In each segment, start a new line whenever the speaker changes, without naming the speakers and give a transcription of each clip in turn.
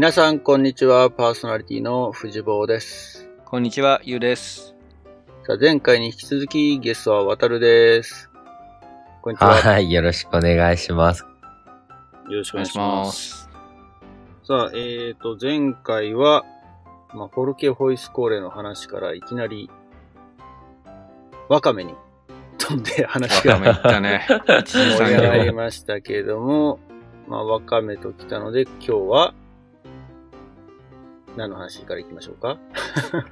皆さん、こんにちは。パーソナリティの藤坊です。
こんにちは、ゆうです。
さあ、前回に引き続きゲストは渡るです。こんにちは。
はい、よろしくお願いします。
よろしくお願いしま。
ますす。
さあ、えーと、前回は、まあ、フォルケホイスコーレの話からいきなり、ワカメに飛んで話が
わかめいったね。一時産
盛り上がり
業。
ましたけれども、まあ、ワカメと来たので、今日は、何の話からいきましょうか？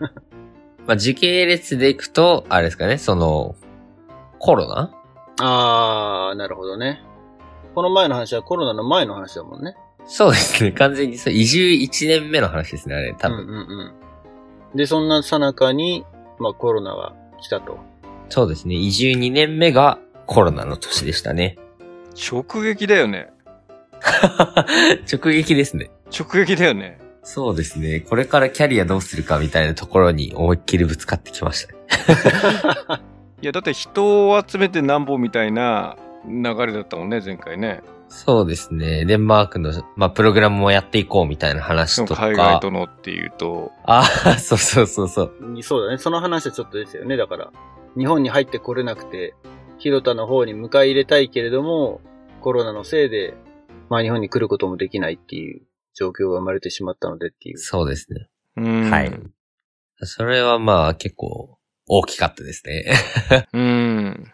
まあ、時系列でいくと、あれですかね、その、コロナ？
あー、なるほどね。この前の話はコロナの前の話だもんね。
そうですね、完全にそう、移住1年目の話ですね、あれ、多分。
うんうんうん。で、そんなさなかに、まあコロナが来たと。
そうですね、移住2年目がコロナの年でしたね。
直撃だよね。
直撃ですね。
直撃だよね。
そうですね、これからキャリアどうするかみたいなところに思いっきりぶつかってきましたね。
いや、だって人を集めてなんぼみたいな流れだったもんね、前回ね。
そうですね、デンマークの、まあ、プログラムもやっていこうみたいな話とか。
海外とのっていうと、
ああ、そうそうそうそう。
そうだね。その話はちょっとですよね。だから、日本に入ってこれなくて、広田の方に迎え入れたいけれども、コロナのせいで、まあ日本に来ることもできないっていう状況が生まれてしまったのでっていう。
そうですね。
うん。
はい。それはまあ結構大きかったですね。
うん。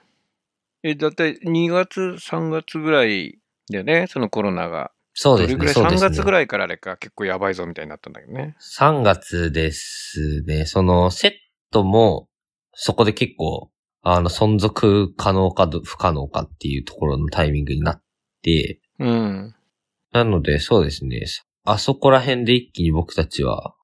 え、だって2月、3月ぐらいだよね、そのコロナが。
そうですね。
どれぐらい、3
ね
月ぐらいからあれか、結構やばいぞみたいになったんだけどね。
3月ですね。そのセットもそこで結構あの存続可能かど不可能かっていうところのタイミングになって、
うん。
なのでそうですね。あそこら辺で一気に僕たちは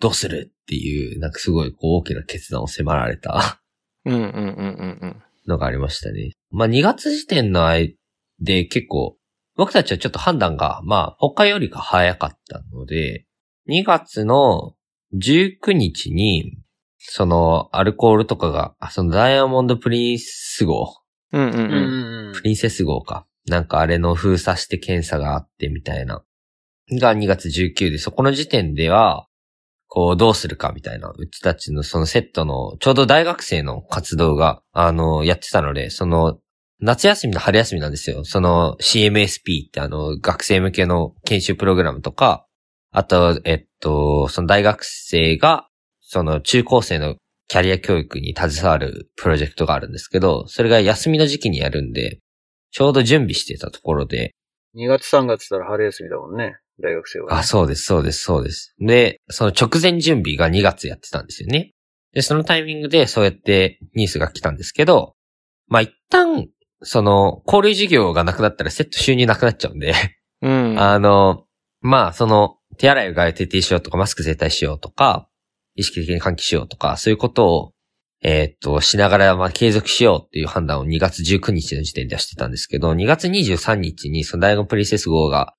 どうするっていう、なんかすごいこう大きな決断を迫られた
うんうんうんうんうん。
のがありましたね。まあ2月時点の間で結構、僕たちはちょっと判断が、まあ他よりか早かったので、2月の19日に、そのアルコールとかが、あそのダイヤモンドプリンス号、
うんうんうん。
うんうん
プリンセス号か。なんかあれの封鎖して検査があってみたいな。が2月19で、そこの時点では、こうどうするかみたいな、うちたちのそのセットの、ちょうど大学生の活動が、あの、やってたので、その、夏休みの春休みなんですよ。その CMSP ってあの、学生向けの研修プログラムとか、あと、えっと、その大学生が、その中高生のキャリア教育に携わるプロジェクトがあるんですけど、それが休みの時期にやるんで、ちょうど準備してたところで、
2月3月ったら春休みだもんね。大学生は、ね。
あ、そうです、そうです、そうです。で、その直前準備が2月やってたんですよね。で、そのタイミングでそうやってニュースが来たんですけど、まあ、一旦、その、交流事業がなくなったらセット収入なくなっちゃうんで、
うん。
あの、まあ、その、手洗いうがいを徹底しようとか、マスク絶対しようとか、意識的に換気しようとか、そういうことを、えーっと、しながら、まあ、継続しようっていう判断を2月19日の時点ではしてたんですけど、2月23日に、その大学プリンセス号が、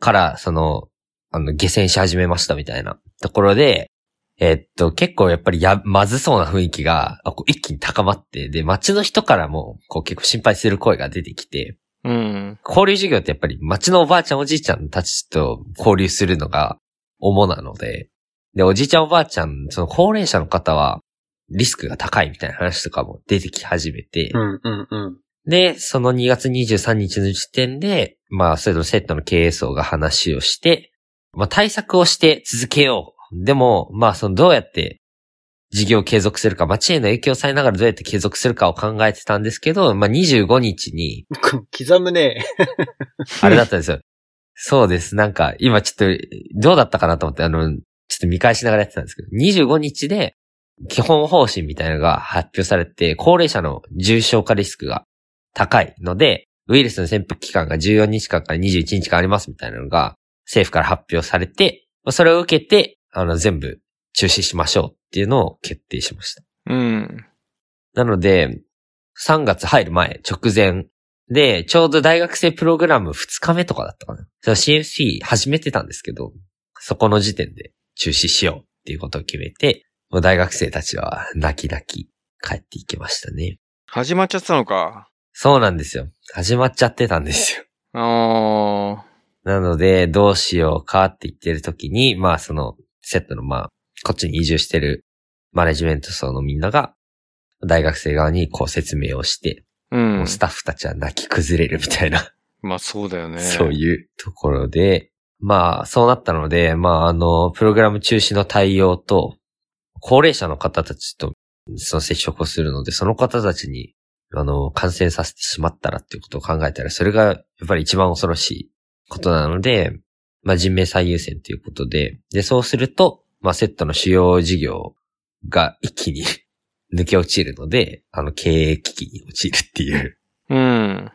から、その、あの、下船し始めましたみたいなところで、えーっと、結構やっぱりや、まずそうな雰囲気が、一気に高まって、で、街の人からも、こう結構心配する声が出てきて、
うん。
交流授業ってやっぱり街のおばあちゃんおじいちゃんたちと交流するのが主なので、で、おじいちゃんおばあちゃん、その高齢者の方はリスクが高いみたいな話とかも出てき始めて、
うんうんうん。
で、その2月23日の時点で、まあ、それのセットの経営層が話をして、まあ、対策をして続けよう。でも、まあ、そのどうやって事業を継続するか、街への影響されながらどうやって継続するかを考えてたんですけど、まあ、25日に、
刻むね。
あれだったんですよ。そうです。なんか、今ちょっと、どうだったかなと思って、あの、ちょっと見返しながらやってたんですけど、25日で、基本方針みたいなのが発表されて、高齢者の重症化リスクが高いので、ウイルスの潜伏期間が14日間から21日間ありますみたいなのが、政府から発表されて、それを受けて、あの、全部中止しましょうっていうのを決定しました。
うん。
なので、3月入る前、直前で、ちょうど大学生プログラム2日目とかだったかな。その CFC 始めてたんですけど、そこの時点で中止しようっていうことを決めて、もう大学生たちは泣き泣き帰っていきましたね。
始まっちゃってたのか。
そうなんですよ。始まっちゃってたんですよ。
あ
なので、どうしようかって言ってる時に、まあその、セットのまあ、こっちに移住してるマネジメント層のみんなが、大学生側にこう説明をして、
う
んスタッフたちは泣き崩れるみたいな、
まあそうだよね。
そういうところで、まあそうなったので、まああの、プログラム中止の対応と、高齢者の方たちとその接触をするので、その方たちに、あの、感染させてしまったらっていうことを考えたら、それがやっぱり一番恐ろしいことなので、まあ人命最優先ということで、で、そうすると、まあセットの主要事業が一気に 抜け落ちるので、あの、経営危機に陥るっていう
うん。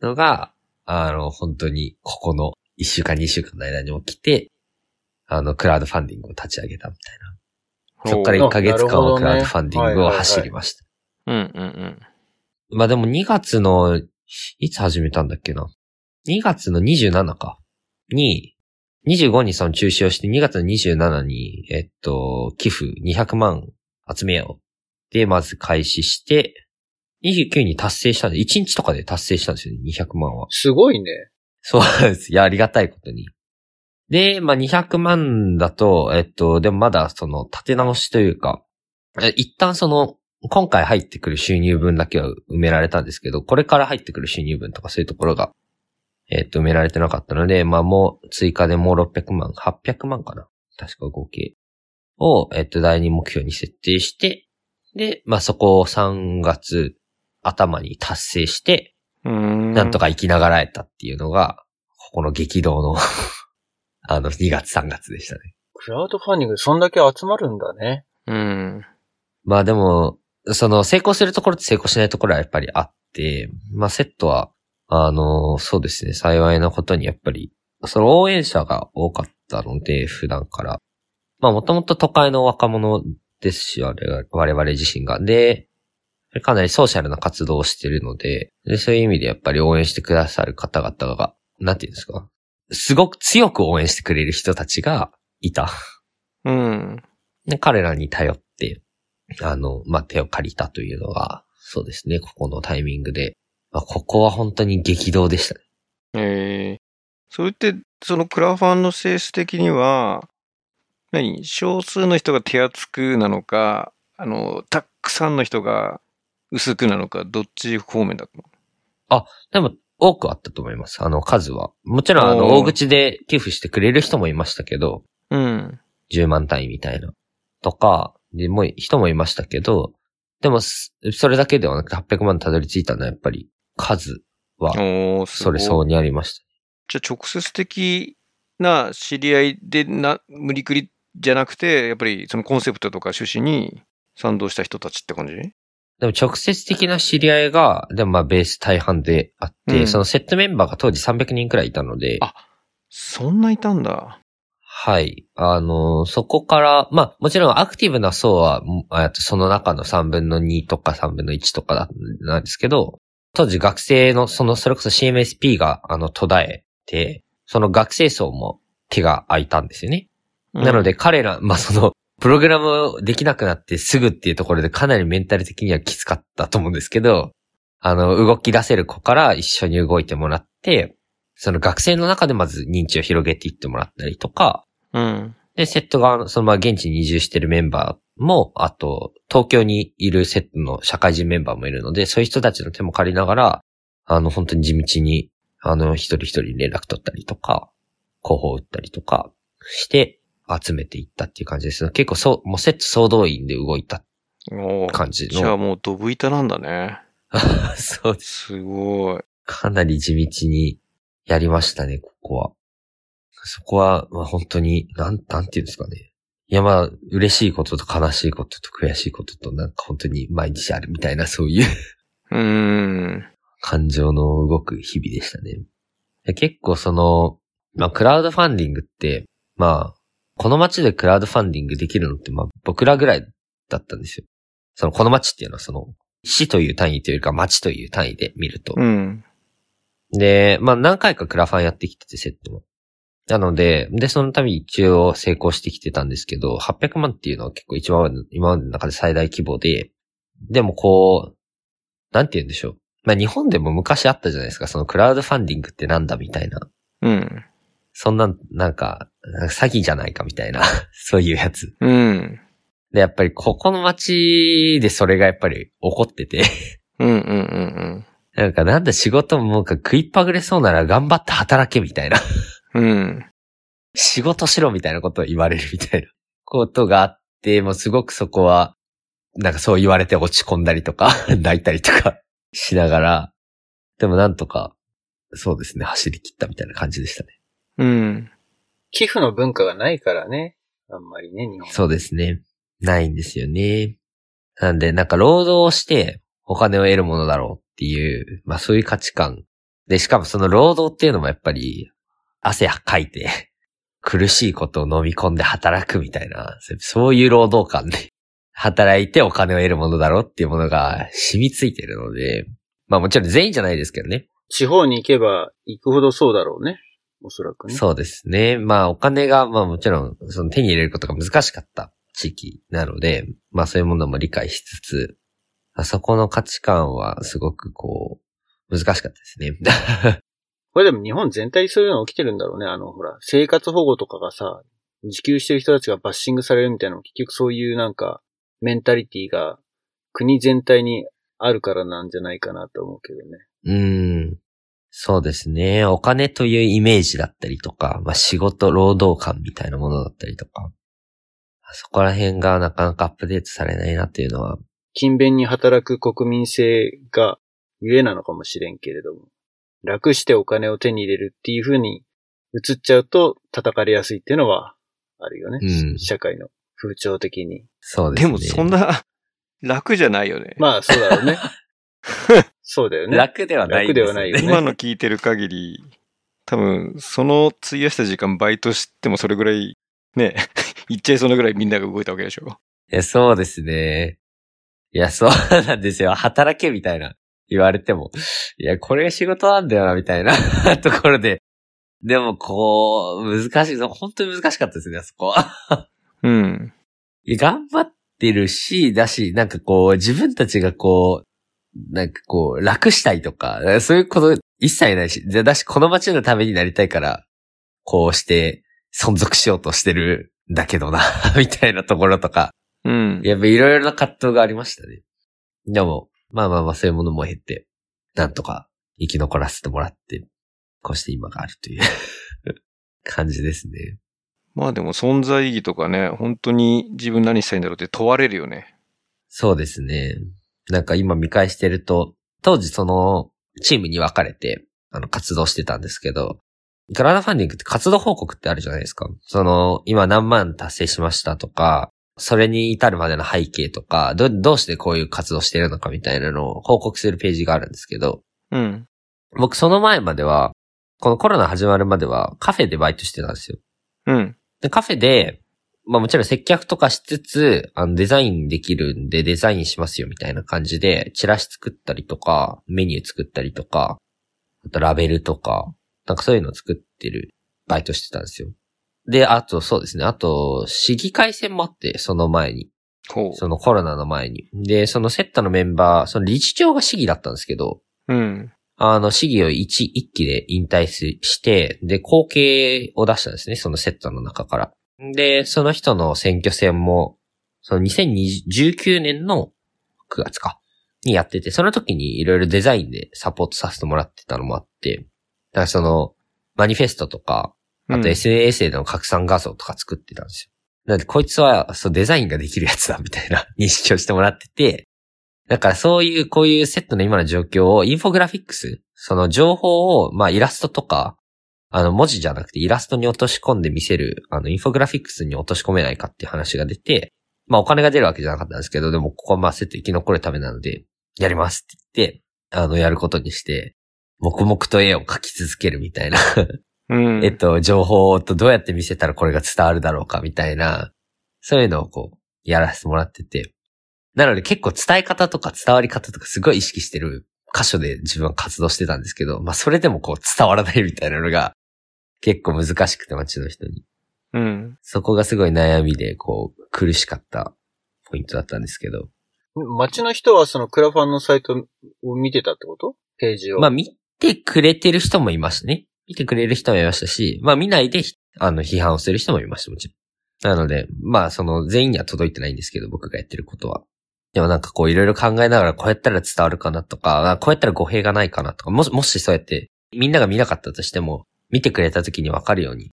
のが、あの、本当にここの1週間2週間の間に起きて、あの、クラウドファンディングを立ち上げたみたいな。そっから1ヶ月間はクラウドファンディングを走りました。
うんうんうん。
まあでも2月の、いつ始めたんだっけな？2月の27か。に、25にその中止をして、2月の27に、えっと、寄付200万集めよう。で、まず開始して、29に達成したんで、1日とかで達成したんですよね、200万は。
すごいね。
そうなんです。いや、ありがたいことに。で、まあ、200万だと、えっと、でもまだその立て直しというか、え一旦その、今回入ってくる収入分だけは埋められたんですけど、これから入ってくる収入分とかそういうところが、えっと、埋められてなかったので、まあ、もう追加でもう600万、800万かな確か合計を、えっと、第二目標に設定して、で、まあ、そこを3月頭に達成して、
うーん。
なんとか生きながらえたっていうのが、ここの激動の、あの、2月3月でしたね。
クラウドファンディングでそんだけ集まるんだね。
うん。
まあでも、その、成功するところと成功しないところはやっぱりあって、まあセットは、あの、そうですね、幸いなことにやっぱり、その応援者が多かったので、普段から。まあもともと都会の若者ですし、我々我々自身が。で、かなりソーシャルな活動をしてるのでで、そういう意味でやっぱり応援してくださる方々が、なんていうんですか、すごく強く応援してくれる人たちがいた。
うん。
で彼らに頼って、あの、まあ、手を借りたというのが、そうですね、ここのタイミングで。まあ、ここは本当に激動でしたね。
ええそれって、そのクラファンの性質的には、何？少数の人が手厚くなのか、あの、たくさんの人が薄くなのか、どっち方面だったの？
でも、多くあったと思います。あの、数は。もちろん、あの、大口で寄付してくれる人もいましたけど、
うん。
10万単位みたいな。とか、で、もう人もいましたけど、でも、すそれだけではなくて800万たどり着いたのはやっぱり、数は、それ相応にありました。
じゃあ直接的な知り合いでな、無理くりじゃなくて、やっぱりそのコンセプトとか趣旨に賛同した人たちって感じ？
でも直接的な知り合いが、でもまあベース大半であって、
うん
そのセットメンバーが当時300人くらいいたので、
あそんないたんだ。
はい。あのそこから、まあもちろんアクティブな層は、その中の3分の2とか3分の1とかだなんですけど、当時学生の、その、それこそ CMSP が、あの、途絶えて、その学生層も手が空いたんですよね。なので彼ら、まあ、その、プログラムできなくなってすぐっていうところでかなりメンタル的にはきつかったと思うんですけど、あの、動き出せる子から一緒に動いてもらって、その学生の中でまず認知を広げていってもらったりとか、
うん。
で、セット側の、そのまま現地に移住してるメンバーも、あと、東京にいるセットの社会人メンバーもいるので、そういう人たちの手も借りながら、あの、本当に地道に、あの、一人一人連絡取ったりとか、広報打ったりとかして、集めていったっていう感じです。結構そう、もうセット総動員で動いた感じ
じゃあ
の。
もうドブ板なんだね。
そうです。
すごい。
かなり地道にやりましたね、ここは。そこは、まあ本当に、なん、なんていうんですかね。いやまあ、嬉しいことと悲しいことと悔しいことと、なんか本当に毎日あるみたいな、そういう
うーん。
感情の動く日々でしたね。で結構その、まあクラウドファンディングって、まあ、この街でクラウドファンディングできるのって、まあ僕らぐらいだったんですよ。その、この街っていうのはその、市という単位というか街という単位で見ると。
うん。
で、まあ何回かクラファンやってきてて、セットも。なので、で、その度一応成功してきてたんですけど、800万っていうのは結構一番今までの中で最大規模で、でもこう、なんて言うんでしょう。まあ日本でも昔あったじゃないですか、そのクラウドファンディングってなんだみたいな。
うん。
そんな、なんか、詐欺じゃないかみたいな、そういうやつ。
うん。
で、やっぱりここの街でそれがやっぱり起こってて、
うんうんうん
なんかなんだ仕事もなんか食いっぱぐれそうなら頑張って働けみたいな。
うん。うん。
仕事しろみたいなことを言われるみたいなことがあって、もうすごくそこは、なんかそう言われて落ち込んだりとか、泣いたりとか しながら、でもなんとか、そうですね、走り切ったみたいな感じでしたね。
うん。
寄付の文化がないからね。あんまりね、日本。
そうですね。ないんですよね。なんで、なんか労働をしてお金を得るものだろうっていう、まあそういう価値観。で、しかもその労働っていうのもやっぱり、汗かいて、苦しいことを飲み込んで働くみたいな、そういう労働感で、働いてお金を得るものだろうっていうものが染みついてるので、まあもちろん全員じゃないですけどね。
地方に行けば行くほどそうだろうね。おそらくね。
そうですね。まあお金が、まあもちろん、その手に入れることが難しかった地域なので、まあそういうものも理解しつつ、あそこの価値観はすごくこう、難しかったですね。
これでも日本全体にそういうの起きてるんだろうね。あの、ほら、生活保護とかがさ、自給してる人たちがバッシングされるみたいなのも結局そういうなんか、メンタリティが国全体にあるからなんじゃないかなと思うけどね。
うーん。そうですね。お金というイメージだったりとか、まあ仕事、労働感みたいなものだったりとか、そこら辺がなかなかアップデートされないなっていうのは、
勤勉に働く国民性がゆえなのかもしれんけれども、楽してお金を手に入れるっていう風に移っちゃうと叩かれやすいっていうのはあるよね。
うん
社会の風潮的に。
そうでね。
ですもそんな 楽じゃないよね。
まあ、そうだろうね。そうだよね。
楽ではないね。
楽ではないよね
今の聞いてる限り、多分、その費やした時間バイトしてもそれぐらい、ね、いっちゃいそうなぐらいみんなが動いたわけでしょ。
いや、そうですね。いや、そうなんですよ。働けみたいな言われても。いや、これが仕事なんだよな、みたいな ところで。でも、こう、難しい。本当に難しかったですね、あそこは。
うん。
頑張ってるし、だし、なんかこう、自分たちがこう、なんかこう、楽したいとか、そういうこと一切ないし、でだし、この街のためになりたいから、こうして存続しようとしてるんだけどな、みたいなところとか、
うん。
やっぱいろいろな葛藤がありましたね。でも、まあまあまあそういうものも経って、なんとか生き残らせてもらって、こうして今があるという 感じですね。
まあでも存在意義とかね、本当に自分何したいんだろうって問われるよね。
そうですね。なんか今見返してると、当時そのチームに分かれて、あの活動してたんですけど、クラウドファンディングって活動報告ってあるじゃないですか。その、今何万達成しましたとか、それに至るまでの背景とか、ど、どうしてこういう活動してるのかみたいなのを報告するページがあるんですけど、
うん。
僕その前までは、このコロナ始まるまではカフェでバイトしてたんですよ。
うん。
でカフェで、まあもちろん接客とかしつつ、あのデザインできるんでデザインしますよみたいな感じで、チラシ作ったりとか、メニュー作ったりとか、あとラベルとか、なんかそういうのを作ってるバイトしてたんですよ。で、あとそうですね、あと、市議会選もあって、その前に。
ほ
そのコロナの前に。で、そのセットのメンバー、その理事長が市議だったんですけど、
う。うん。
あの、市議を一、一期で引退しして、で、後継を出したんですね、そのセットの中から。で、その人の選挙戦も、その2019年の9月か、にやってて、その時にいろいろデザインでサポートさせてもらってたのもあって、だからその、マニフェストとか、あと SNS での拡散画像とか作ってたんですよ。なんで、こいつは、そう、デザインができるやつだ、みたいな 認識をしてもらってて、だからそういう、こういうセットの今の状況を、インフォグラフィックス、その情報を、まあイラストとか、あの文字じゃなくてイラストに落とし込んで見せる、あのインフォグラフィックスに落とし込めないかっていう話が出て、まあお金が出るわけじゃなかったんですけど、でもここはまあセット生き残るためなので、やりますって言って、あの、やることにして、黙々と絵を描き続けるみたいな
うん。
えっと、情報とどうやって見せたらこれが伝わるだろうかみたいな、そういうのをこう、やらせてもらってて。なので結構伝え方とか伝わり方とかすごい意識してる箇所で自分は活動してたんですけど、まあそれでもこう伝わらないみたいなのが結構難しくて街の人に。
うん。
そこがすごい悩みでこう苦しかったポイントだったんですけど。
街の人はそのクラファンのサイトを見てたってこと？ページを。
まあ見てくれてる人もいますね。見てくれる人もいましたし、まあ見ないで、あの、批判をする人もいました、もちろん。なので、まあその全員には届いてないんですけど、僕がやってることは。でもなんかこういろいろ考えながらこうやったら伝わるかなとか、こうやったら語弊がないかなとか、もし、もしそうやってみんなが見なかったとしても、見てくれた時にわかるように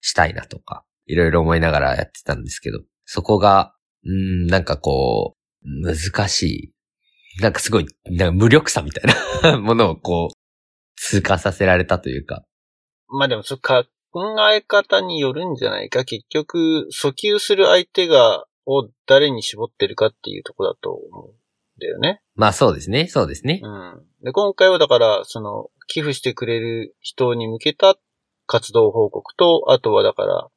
したいなとか、いろいろ思いながらやってたんですけど、そこが、うん、なんかこう、難しい。なんかすごい、なんか無力さみたいな ものをこう、通過させられたというか。
まあでも、そ考え方によるんじゃないか。結局、訴求する相手が、を誰に絞ってるかっていうとこだと思うんだよね。
まあそうですね、そうですね。
うん。で、今回はだから、その、寄付してくれる人に向けた活動報告と、あとはだから、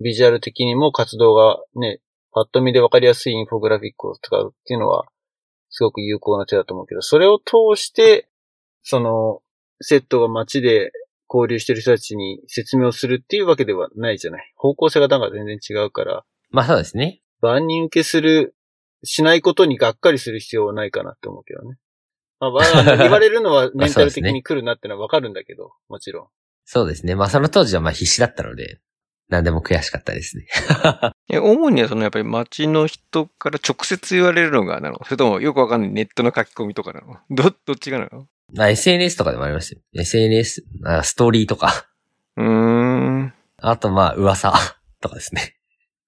ビジュアル的にも活動がね、パッと見でわかりやすいインフォグラフィックを使うっていうのは、すごく有効な手だと思うけど、それを通して、その、セットが街で交流してる人たちに説明をするっていうわけではないじゃない。方向性がなんか全然違うから。
まあそうですね。
万人受けする、しないことにがっかりする必要はないかなって思うけどね。まあ、言われるのはメンタル的に来るなってのはわかるんだけど、もちろん。
そうですね。まあその当時はまあ必死だったので、何でも悔しかったですね。
え、主にはそのやっぱり街の人から直接言われるのがなの？それともよくわかんないネットの書き込みとかなの？ど、どっちがなの？
あ、SNS とかでもありましたよ。SNS、あストーリーとか。
うーん。
あとまあ噂とかですね。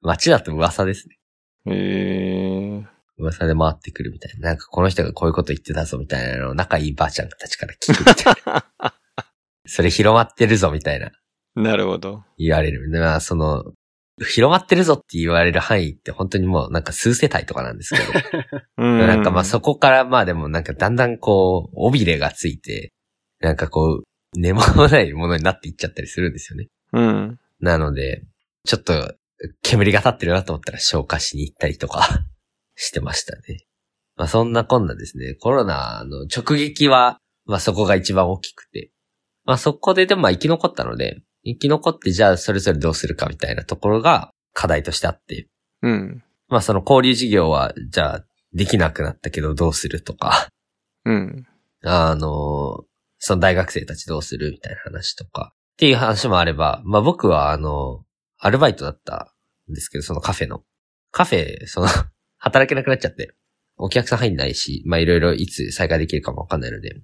街だと噂ですね。
へえ。
噂で回ってくるみたいな。なんかこの人がこういうこと言ってたぞみたいなのを仲いいばあちゃんたちから聞くみたいな。それ広まってるぞみたいな。
なるほど。
言われる。まあ、その、広まってるぞって言われる範囲って本当にもうなんか数世帯とかなんですけど。んなんかまあそこからまあでもなんかだんだんこう、尾びれがついて、なんかこう、根もないものになっていっちゃったりするんですよね。
うん。
なので、ちょっと煙が立ってるなと思ったら消化しに行ったりとか してましたね。まあそんなこんなですね、コロナの直撃は、まあそこが一番大きくて。まあそこででもまあ生き残ったので、生き残ってじゃあそれぞれどうするかみたいなところが課題としてあって。
うん。
まあその交流事業は、じゃあできなくなったけどどうするとか。
うん。
あの、その大学生たちどうするみたいな話とか。っていう話もあれば、まあ僕はあの、アルバイトだったんですけど、そのカフェの。カフェ、その 働けなくなっちゃって。お客さん入んないし、まあいろいろいつ再開できるかもわかんないので、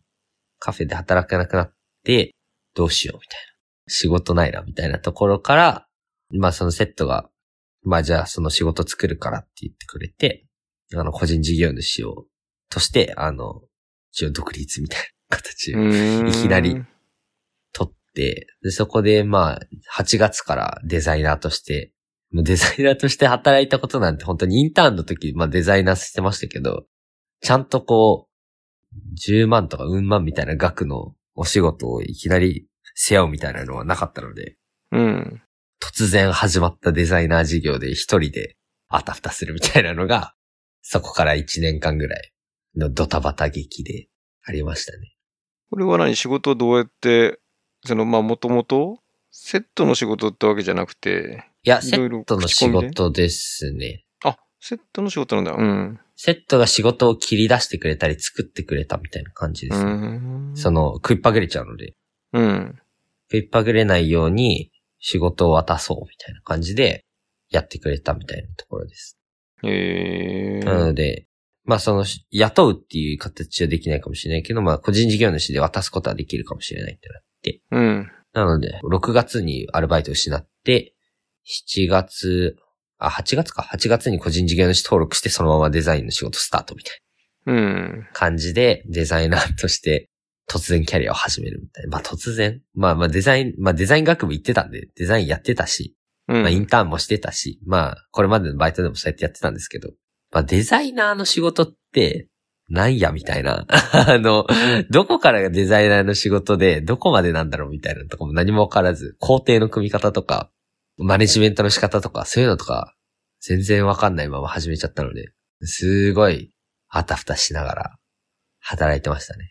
カフェで働けなくなって、どうしようみたいな。仕事ないな、みたいなところから、まあそのセットが、まあじゃあその仕事作るからって言ってくれて、あの個人事業主を、として、あの、一応独立みたいな形を、いきなり取って、で、そこでまあ、8月からデザイナーとして、もうデザイナーとして働いたことなんて本当にインターンの時、まあデザイナーしてましたけど、ちゃんとこう、10万とかうん万みたいな額のお仕事をいきなり背負うみたいなのはなかったので、
うん。
突然始まったデザイナー事業で一人であたふたするみたいなのが、そこから1年間ぐらいのドタバタ劇でありましたね。
これは何？仕事どうやって、その、まあ、もともと、セットの仕事ってわけじゃなくて。
いや、セットの仕事ですね。
あ、セットの仕事なんだ。うん。
セットが仕事を切り出してくれたり作ってくれたみたいな感じですね。その、食いっぱぐれちゃうので。
うん。
食いっぱぐれないように仕事を渡そうみたいな感じでやってくれたみたいなところです。
へ
なので、まあその、雇うっていう形はできないかもしれないけど、まあ個人事業主で渡すことはできるかもしれないってなって。
うん。
なので、6月にアルバイトを失って、7月、あ、8月か。8月に個人事業主登録してそのままデザインの仕事スタートみたい
な。うん。
感じでデザイナーとして突然キャリアを始めるみたいな。まあ突然。まあまあデザイン、まあデザイン学部行ってたんで、デザインやってたし、うん、まあインターンもしてたし、まあこれまでのバイトでもそうやってやってたんですけど、まあデザイナーの仕事って、なんやみたいな。あの、どこからがデザイナーの仕事で、どこまでなんだろうみたいなとこも何もわからず、工程の組み方とか、マネジメントの仕方とか、そういうのとか、全然わかんないまま始めちゃったので、すごい、あたふたしながら、働いてましたね。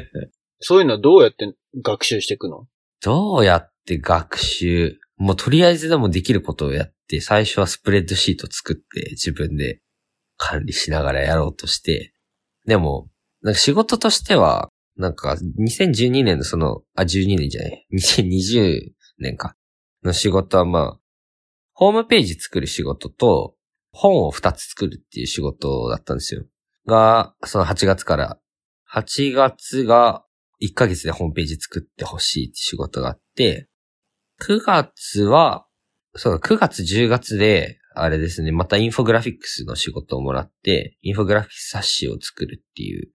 そういうのはどうやって学習していくの？
どうやって学習？もうとりあえずでもできることをやって、最初はスプレッドシート作って自分で管理しながらやろうとして、でも、なんか仕事としては、なんか、2012年のその、あ、12年じゃない、2020年か、の仕事はまあ、ホームページ作る仕事と、本を2つ作るっていう仕事だったんですよ。が、その8月から、8月が1ヶ月でホームページ作ってほしいって仕事があって、9月は、そう、9月10月で、あれですね、またインフォグラフィックスの仕事をもらって、インフォグラフィックス冊子を作るっていう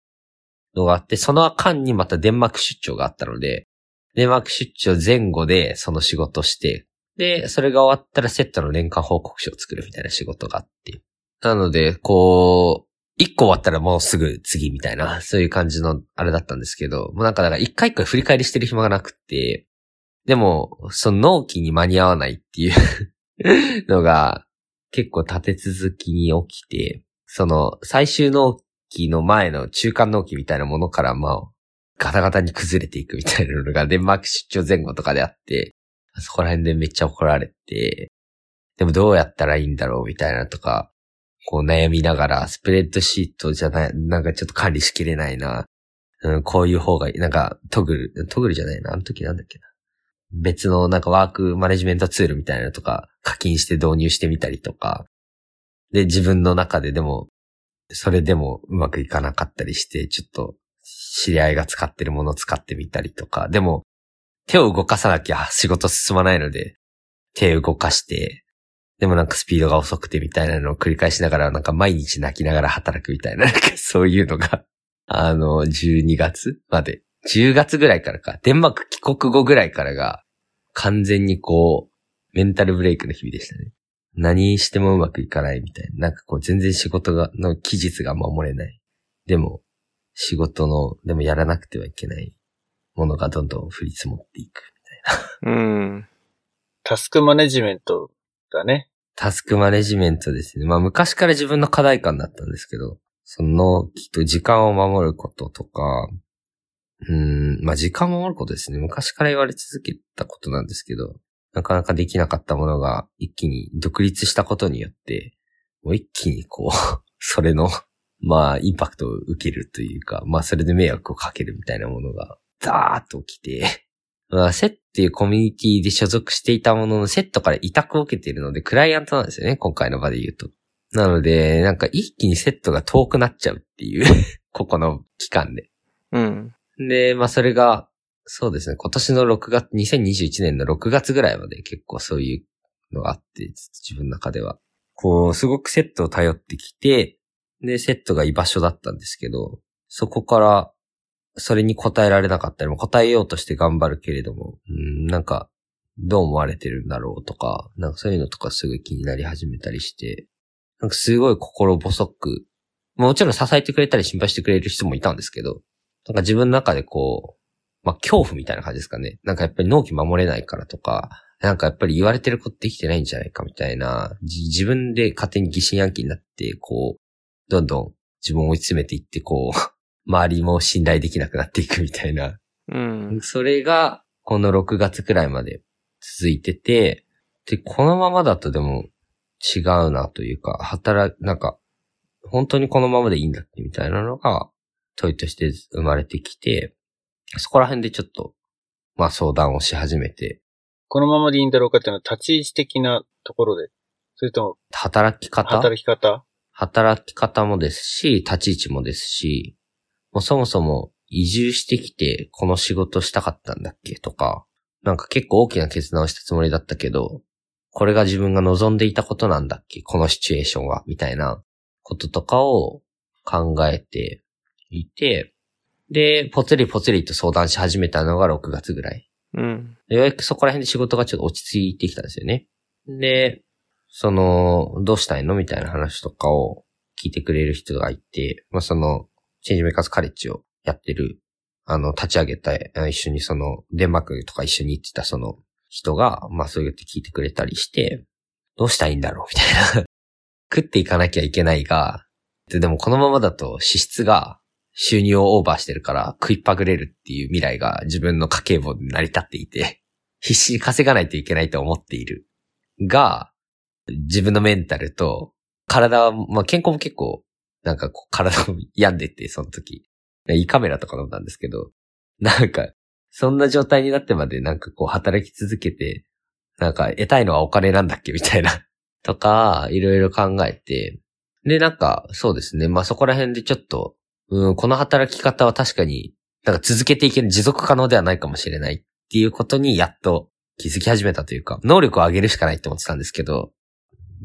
のがあって、その間にまたデンマーク出張があったので、デンマーク出張前後でその仕事して、で、それが終わったらセットの年間報告書を作るみたいな仕事があって。なので、こう、一個終わったらもうすぐ次みたいな、そういう感じのあれだったんですけど、もうなんかだから一回一回振り返りしてる暇がなくて、でも、その納期に間に合わないっていう のが結構立て続きに起きて、その最終納期の前の中間納期みたいなものからまあ、ガタガタに崩れていくみたいなのがデンマーク出張前後とかであって、そこら辺でめっちゃ怒られて、でもどうやったらいいんだろうみたいなとか、こう悩みながら、スプレッドシートじゃない、なんかちょっと管理しきれないな。うん、こういう方がいい。なんか、トグル、トグルじゃないな。あの時なんだっけな。別のなんかワークマネジメントツールみたいなのとか課金して導入してみたりとか。で、自分の中ででも、それでもうまくいかなかったりして、ちょっと知り合いが使ってるものを使ってみたりとか。でも、手を動かさなきゃ仕事進まないので、手を動かして、でもなんかスピードが遅くてみたいなのを繰り返しながら、なんか毎日泣きながら働くみたいな、なんかそういうのが、あの、12月まで。10月ぐらいからか。デンマーク帰国後ぐらいからが、完全にこう、メンタルブレイクの日々でしたね。何してもうまくいかないみたいな。なんかこう全然仕事が、の期日が守れない。でも、仕事の、でもやらなくてはいけないものがどんどん降り積もっていくみたいな。
うん。
タスクマネジメントだね。
タスクマネジメントですね。まあ昔から自分の課題感だったんですけど、その、きっと時間を守ることとか、うん、まあ時間を守ることですね。昔から言われ続けたことなんですけど、なかなかできなかったものが一気に独立したことによって、もう一気にこう、それの、まあインパクトを受けるというか、まあそれで迷惑をかけるみたいなものが、ザーッと起きて、セッっていうコミュニティで所属していたものの、セットから委託を受けているので、クライアントなんですよね、今回の場で言うと。なので、なんか一気にセットが遠くなっちゃうっていう、ここの期間で。
うん。
で、まあそれが、そうですね、今年の6月、2021年の6月ぐらいまで結構そういうのがあって、自分の中では。こう、すごくセットを頼ってきて、で、セットが居場所だったんですけど、そこから、それに答えられなかったりも答えようとして頑張るけれども、うん、なんか、どう思われてるんだろうとか、なんかそういうのとかすごい気になり始めたりして、なんかすごい心細く、もちろん支えてくれたり心配してくれる人もいたんですけど、なんか自分の中でこう、まあ恐怖みたいな感じですかね。なんかやっぱり納期守れないからとか、なんかやっぱり言われてることできてないんじゃないかみたいな、自分で勝手に疑心暗鬼になって、こう、どんどん自分を追い詰めていって、こう、周りも信頼できなくなっていくみたいな。
うん。
それが、この6月くらいまで続いてて、で、このままだとでも違うなというか、働、なんか、本当にこのままでいいんだっけみたいなのが問いとして生まれてきて、そこら辺でちょっと、まあ相談をし始めて、
このままでいいんだろうかっていうのは立ち位置的なところで。それとも、
働き方？
働き方？
働き方もですし、立ち位置もですし、もうそもそも移住してきてこの仕事したかったんだっけとか、なんか結構大きな決断をしたつもりだったけど、これが自分が望んでいたことなんだっけこのシチュエーションはみたいなこととかを考えていて、で、ぽつりぽつりと相談し始めたのが6月ぐらい。
うん。
ようやくそこら辺で仕事がちょっと落ち着いてきたんですよね。で、その、どうしたいの？みたいな話とかを聞いてくれる人がいて、まあ、その、チェンジメーカーズカレッジをやってる、あの、立ち上げた、一緒にその、デンマークとか一緒に行ってたその人が、まあ、そうやって聞いてくれたりして、どうしたらいいんだろうみたいな。食っていかなきゃいけないが、で、でもこのままだと支出が収入をオーバーしてるから食いっぱぐれるっていう未来が自分の家計簿で成り立っていて、必死に稼がないといけないと思っている。が、自分のメンタルと体は、まあ健康も結構、なんかこう体も病んでて、その時。胃カメラとか飲んだんですけど、なんか、そんな状態になってまでなんかこう働き続けて、なんか得たいのはお金なんだっけみたいな。とか、いろいろ考えて、で、なんか、そうですね。まあそこら辺でちょっと、うん、この働き方は確かに、なんか続けていける持続可能ではないかもしれないっていうことにやっと気づき始めたというか、能力を上げるしかないって思ってたんですけど、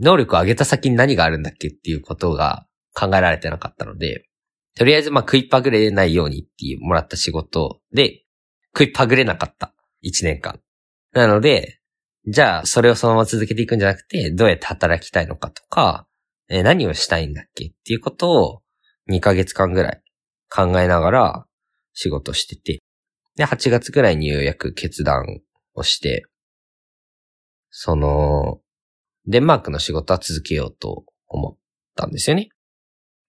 能力を上げた先に何があるんだっけっていうことが考えられてなかったので、とりあえずまあ食いっぱぐれないようにっていうもらった仕事で、食いっぱぐれなかった。一年間。なので、じゃあそれをそのまま続けていくんじゃなくて、どうやって働きたいのかとか、えー何をしたいんだっけっていうことを2ヶ月間ぐらい考えながら仕事してて、で、8月ぐらいにようやく決断をして、その、デンマークの仕事は続けようと思ったんですよね。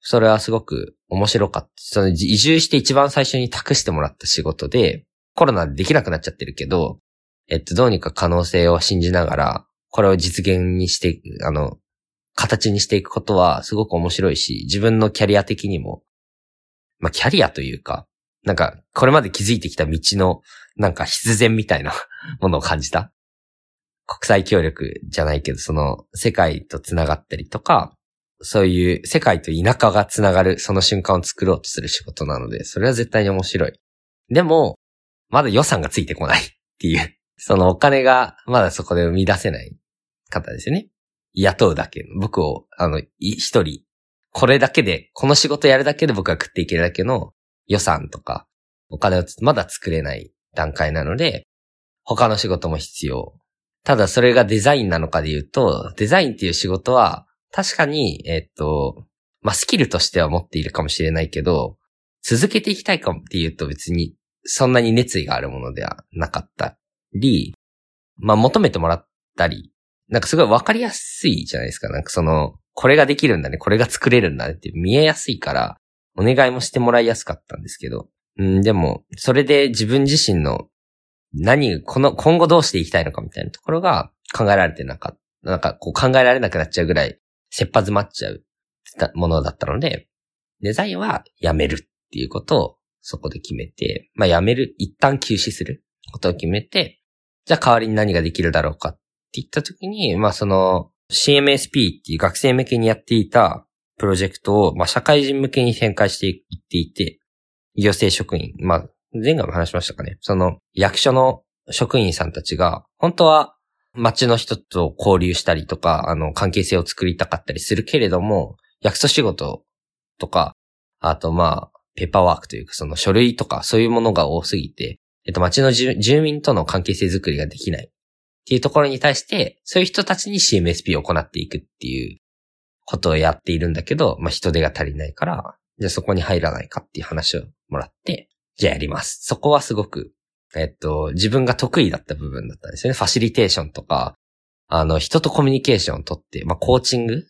それはすごく面白かった。その移住して一番最初に託してもらった仕事で、コロナでできなくなっちゃってるけど、えっと、どうにか可能性を信じながら、これを実現にして、あの、形にしていくことはすごく面白いし、自分のキャリア的にも、まあ、キャリアというか、なんか、これまで築いてきた道の、なんか必然みたいな ものを感じた。国際協力じゃないけど、その、世界と繋がったりとか、そういう世界と田舎が繋がる、その瞬間を作ろうとする仕事なので、それは絶対に面白い。でも、まだ予算がついてこないっていう、そのお金がまだそこで生み出せない方ですよね。雇うだけ。僕を、あの、一人、これだけで、この仕事やるだけで僕が食っていけるだけの予算とか、お金をまだ作れない段階なので、他の仕事も必要。ただそれがデザインなのかで言うと、デザインっていう仕事は、確かに、えっと、まあ、スキルとしては持っているかもしれないけど、続けていきたいかもっていうと別に、そんなに熱意があるものではなかったり、まあ、求めてもらったり、なんかすごいわかりやすいじゃないですか。なんかその、これができるんだね、これが作れるんだねって見えやすいから、お願いもしてもらいやすかったんですけど。うん、でも、それで自分自身の何、この、今後どうしていきたいのかみたいなところが考えられてなかった。なんかこう考えられなくなっちゃうぐらい、切羽詰まっちゃうものだったので、デザインはやめるっていうことをそこで決めて、まあやめる、一旦休止することを決めて、じゃあ代わりに何ができるだろうかって言った時に、まあその CMSP っていう学生向けにやっていたプロジェクトを、まあ社会人向けに展開していっていて、行政職員、まあ前回も話しましたかね。その役所の職員さんたちが、本当は街の人と交流したりとか、あの、関係性を作りたかったりするけれども、役所仕事とか、あとまあ、ペーパーワークというか、その書類とか、そういうものが多すぎて、えっと、街の住民との関係性づくりができないっていうところに対して、そういう人たちに CMSP を行っていくっていうことをやっているんだけど、まあ人手が足りないから、じゃあそこに入らないかっていう話をもらって、じゃあやります。そこはすごく、えっと、自分が得意だった部分だったんですよね。ファシリテーションとか、あの、人とコミュニケーションをとって、まあコーチングっ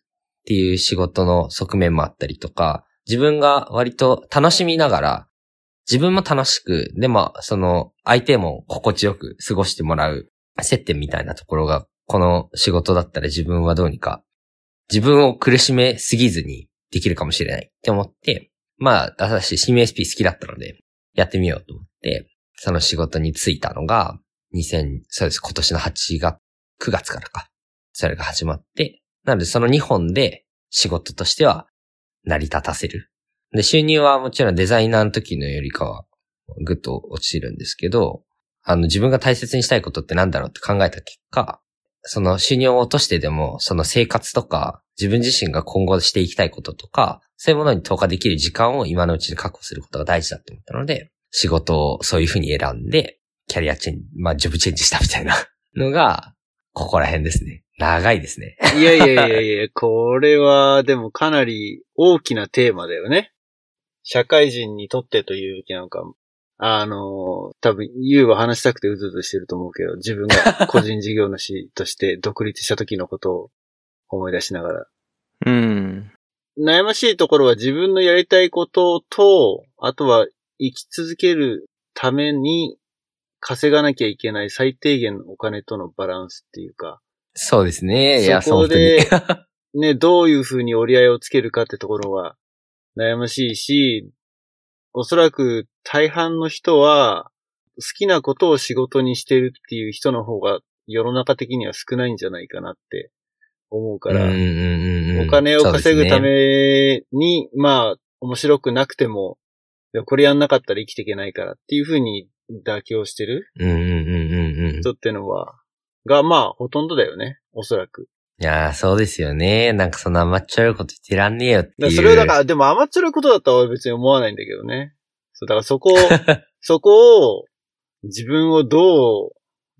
ていう仕事の側面もあったりとか、自分が割と楽しみながら、自分も楽しく、でも、その、相手も心地よく過ごしてもらう接点みたいなところが、この仕事だったら自分はどうにか、自分を苦しめすぎずにできるかもしれないって思って、まあ、私 CMSP 好きだったので、やってみようと思って、その仕事に就いたのが、2000、そうです、今年の8月、9月からか。それが始まって、なのでその2本で仕事としては成り立たせる。で、収入はもちろんデザイナーの時のよりかはぐっと落ちるんですけど、あの自分が大切にしたいことってなんだろうって考えた結果、その収入を落としてでも、その生活とか、自分自身が今後していきたいこととか、そういうものに投下できる時間を今のうちに確保することが大事だと思ったので、仕事をそういうふうに選んで、キャリアチェンジ、まあジョブチェンジしたみたいな のが、ここら辺ですね。長いですね。
いやいやいやいや、これはでもかなり大きなテーマだよね。社会人にとってというべきなのか。あの、多分、ユウは話したくてうずうずしてると思うけど、自分が個人事業主として独立した時のことを思い出しながら。
うん。
悩ましいところは自分のやりたいことと、あとは生き続けるために稼がなきゃいけない最低限のお金とのバランスっていうか、
そうですね。いや、
そこで。ね、どういうふうに折り合いをつけるかってところは悩ましいし、おそらく大半の人は、好きなことを仕事にしてるっていう人の方が世の中的には少ないんじゃないかなって思うから、お金を稼ぐために、まあ、面白くなくても、これやんなかったら生きていけないからっていうふうに妥協してる。人ってのは、が、まあ、ほとんどだよね。おそらく。
いやー、そうですよね。なんかそんな甘っちょろいこと言ってらんねえよって
それをだから、でも甘っちょろいことだとは俺別に思わないんだけどね。そう、だからそこを、そこを、自分をどう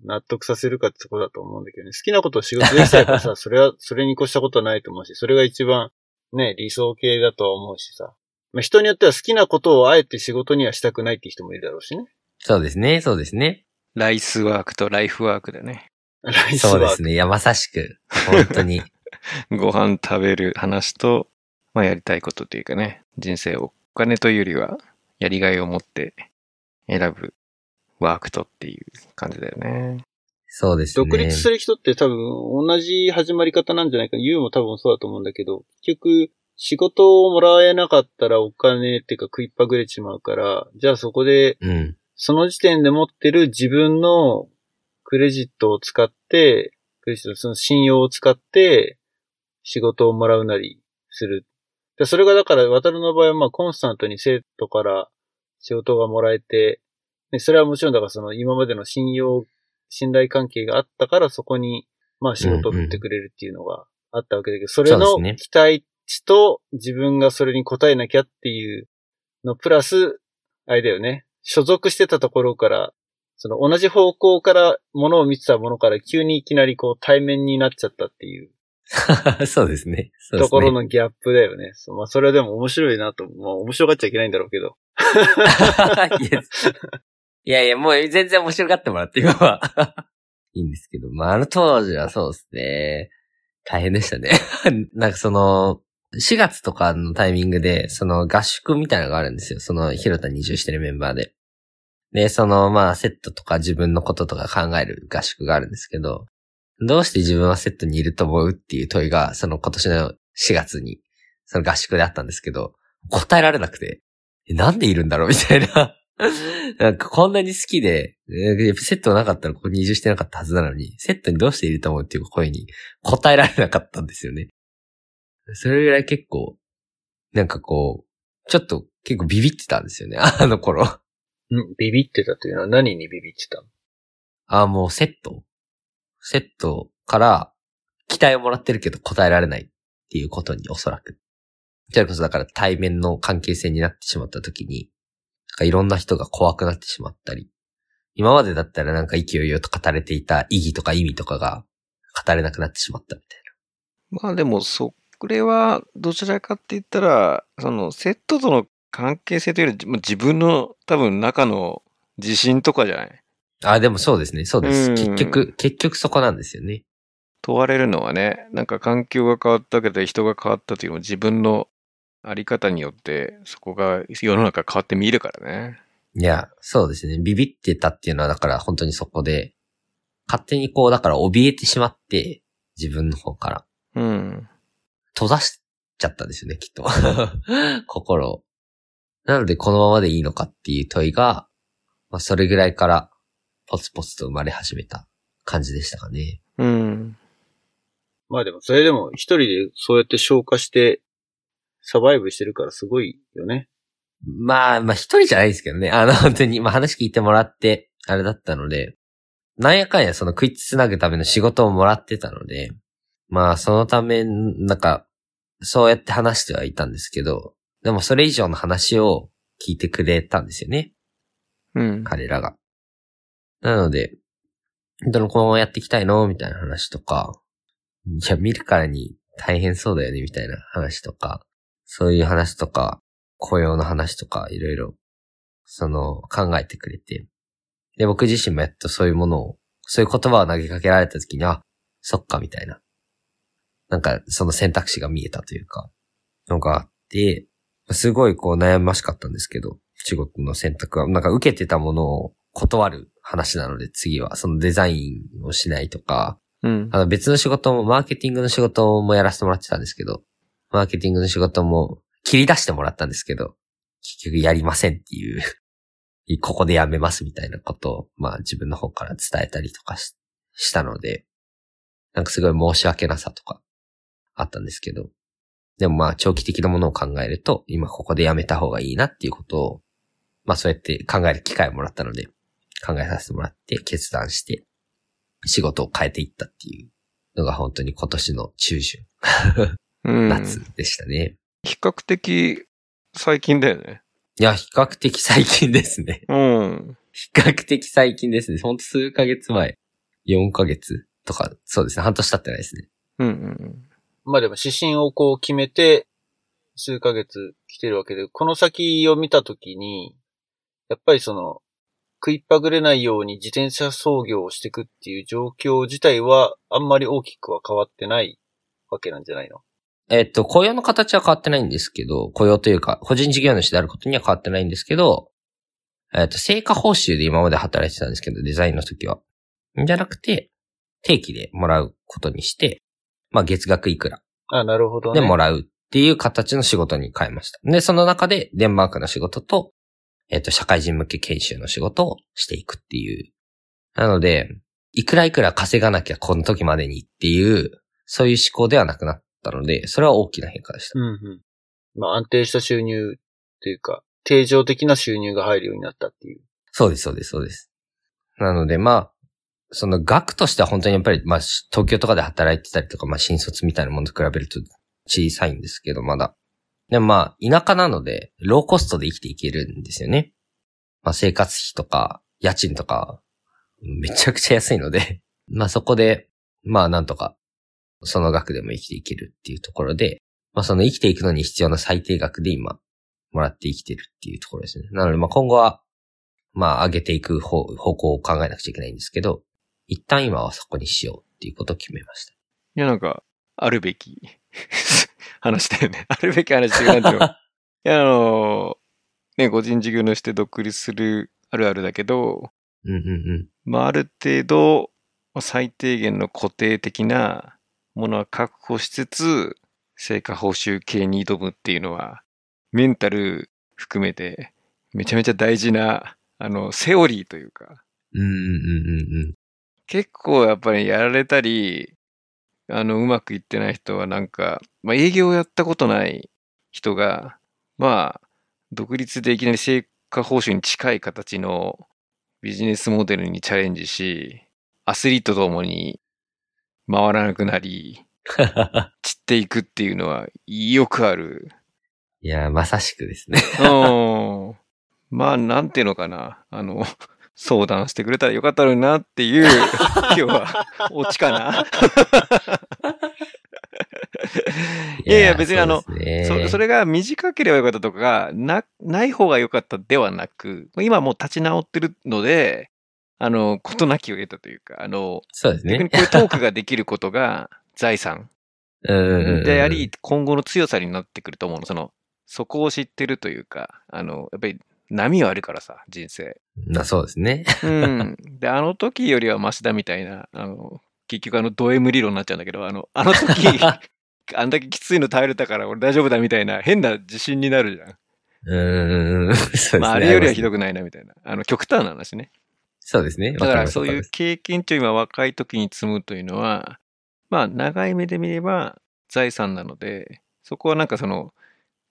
納得させるかってとこだと思うんだけどね。好きなことを仕事できちゃえばさ、それは、それに越したことはないと思うし、それが一番ね、理想形だとは思うしさ。まあ、人によっては好きなことをあえて仕事にはしたくないっていう人もいるだろうしね。
そうですね、そうですね。
ライスワークとライフワークだね。
ライスワーク。
そうですね。いや、まさしく。本当に。
ご飯食べる話と、まあやりたいことというかね、人生をお金というよりは、やりがいを持って選ぶワークとっていう感じだよね。
そうですね。
独立する人って多分同じ始まり方なんじゃないか。ユウも多分そうだと思うんだけど、結局仕事をもらえなかったらお金っていうか食いっぱぐれちまうから、じゃあそこで
うん。
その時点で持ってる自分のクレジットを使って、クレジット、その信用を使って仕事をもらうなりする。でそれがだから、渡るの場合はまあコンスタントに生徒から仕事がもらえて、でそれはもちろんだからその今までの信用、信頼関係があったからそこにまあ仕事を振ってくれるっていうのがあったわけだけど、それの
そうですね
期待値と自分がそれに応えなきゃっていうのプラス、あれだよね。所属してたところから、その同じ方向から物を見てたものから急にいきなりこう対面になっちゃったっていう
そうですね。そうですね
ところのギャップだよね。まあそれはでも面白いなと、まあ面白がっちゃいけないんだろうけど。
いやいや、もう全然面白がってもらって、今は。いいんですけど、まあ、あの当時はそうですね。大変でしたね。なんかその、4月とかのタイミングで、その合宿みたいなのがあるんですよ。その広田に移住してるメンバーで。で、その、まあ、セットとか自分のこととか考える合宿があるんですけど、どうして自分はセットにいると思うっていう問いが、その今年の4月に、その合宿であったんですけど、答えられなくて、なんでいるんだろうみたいな。なんかこんなに好きで、セットなかったらここに移住してなかったはずなのに、セットにどうしていると思うっていう声に答えられなかったんですよね。それぐらい結構、なんかこう、ちょっと結構ビビってたんですよね、あの頃。
ん？ビビってたというの？は何にビビってたの？
あ、もうセット。セットから期待をもらってるけど答えられないっていうことにおそらく。それこそだから対面の関係性になってしまった時に、なんかいろんな人が怖くなってしまったり、今までだったらなんか勢いよと語れていた意義とか意味とかが語れなくなってしまったみたい
まあでも、それはどちらかって言ったら、そのセットとの関係性というよりも自分の多分中の自信とかじゃない？
な。あ、でもそうですね。そうです。
うん
結局、結局そこなんですよね。
問われるのはね、なんか環境が変わったけど人が変わったというのも自分のあり方によってそこが世の中変わって見るからね。
いや、そうですね。ビビってたっていうのはだから本当にそこで、勝手にこう、だから怯えてしまって、自分の方から。
うん。
閉ざしちゃったんですよね、きっと。心を。なので、このままでいいのかっていう問いが、まあ、それぐらいから、ポツポツと生まれ始めた感じでしたかね。
うん。
まあでも、それでも一人でそうやって消化して、サバイブしてるからすごいよね。
まあ、まあ、一人じゃないですけどね。あの、本当に、まあ、話聞いてもらって、あれだったので、なんやかんやその食いつなぐための仕事をもらってたので、まあ、そのため、なんか、そうやって話してはいたんですけど、でもそれ以上の話を聞いてくれたんですよね。
うん。
彼らが。なので、本当にこのままやっていきたいの？みたいな話とか、いや、見るからに大変そうだよねみたいな話とか、そういう話とか、雇用の話とか、いろいろ、その、考えてくれて。で、僕自身もやっとそういうものを、そういう言葉を投げかけられた時に、あ、そっか、みたいな。なんか、その選択肢が見えたというか、のがあって、すごいこう悩ましかったんですけど、仕事の選択は、なんか受けてたものを断る話なので、次は、そのデザインをしないとか、
うん。
あの別の仕事も、マーケティングの仕事もやらせてもらってたんですけど、マーケティングの仕事も切り出してもらったんですけど、結局やりませんっていう、ここでやめますみたいなことを、まあ自分の方から伝えたりとかししたので、なんかすごい申し訳なさとかあったんですけど、でもまあ長期的なものを考えると、今ここでやめた方がいいなっていうことを、まあそうやって考える機会をもらったので、考えさせてもらって決断して、仕事を変えていったっていうのが本当に今年の中旬、
うん。
夏でしたね。
比較的最近だよね。
いや、比較的最近ですね。
うん。
比較的最近ですね。ほんと数ヶ月前。4ヶ月とか、そうですね。半年経ってないですね。
うんうん
まあでも指針をこう決めて、数ヶ月来てるわけで、この先を見たときに、やっぱりその、食いっぱぐれないように自転車操業をしていくっていう状況自体は、あんまり大きくは変わってないわけなんじゃないの？
えっと、雇用の形は変わってないんですけど、雇用というか、個人事業主であることには変わってないんですけど、えっと、成果報酬で今まで働いてたんですけど、デザインの時は。じゃなくて、定期でもらうことにして、まあ月額いくら
あ、なるほどね。
でもらうっていう形の仕事に変えました。で、その中でデンマークの仕事と、えっと、社会人向け研修の仕事をしていくっていう。なので、いくらいくら稼がなきゃこの時までにっていう、そういう思考ではなくなったので、それは大きな変化でした。
うんうん。まあ安定した収入っていうか、定常的な収入が入るようになったっていう。
そうです、そうです、そうです。なので、まあ、その額としては本当にやっぱり、まあ、東京とかで働いてたりとか、まあ、新卒みたいなものと比べると小さいんですけど、まだ。でもまあ、田舎なので、ローコストで生きていけるんですよね。まあ、生活費とか、家賃とか、めちゃくちゃ安いので、まあそこで、まあなんとか、その額でも生きていけるっていうところで、まあその生きていくのに必要な最低額で今、もらって生きてるっていうところですね。なのでまあ今後は、まあ上げていく方方向を考えなくちゃいけないんですけど、一旦今はそこにしようっていうことを決めました。
いや、なんか、あるべき 話だよね。あるべき話 いや、あの、ね、個人事業主して独立するあるあるだけど、
うんうんうん。
まあ、ある程度、まあ最低限の固定的なものは確保しつつ、成果報酬系に挑むっていうのは、メンタル含めて、めちゃめちゃ大事な、あの、セオリーというか、
うんうんうんうんうん。
結構やっぱりやられたり、あの、うまくいってない人はなんか、まあ営業をやったことない人が、まあ、独立でいきなり成果報酬に近い形のビジネスモデルにチャレンジし、アスリートともに回らなくなり、散っていくっていうのはよくある。
いや、まさしくですね。
うん。まあ、なんていうのかな。あの、相談してくれたらよかったのになっていう、今日は、オチかな。いやいや別にあの
そ
そそれが短ければよかったとかが、な、ない方がよかったではなく、今もう立ち直ってるので、あの、ことなきを得たというか、あの、
そうですね
逆に。こういうトークができることが 財産であり、今後の強さになってくると思うの。その、そこを知ってるというか、あの、やっぱり波はあるからさ、人生。
まあそうですね。
うん。で、あの時よりはマシだみたいな、あの、結局あのド M 理論になっちゃうんだけど、あの、あの時、あんだけきついの耐えれたから俺大丈夫だみたいな変な自信になるじゃん。
うん。そうですね。
まああれよりはひど
く。
くないなみたいな。あの、極端な話ね。
そうですね。
だからそういう経験値を今若い時に積むというのは、まあ長い目で見れば財産なので、そこはなんかその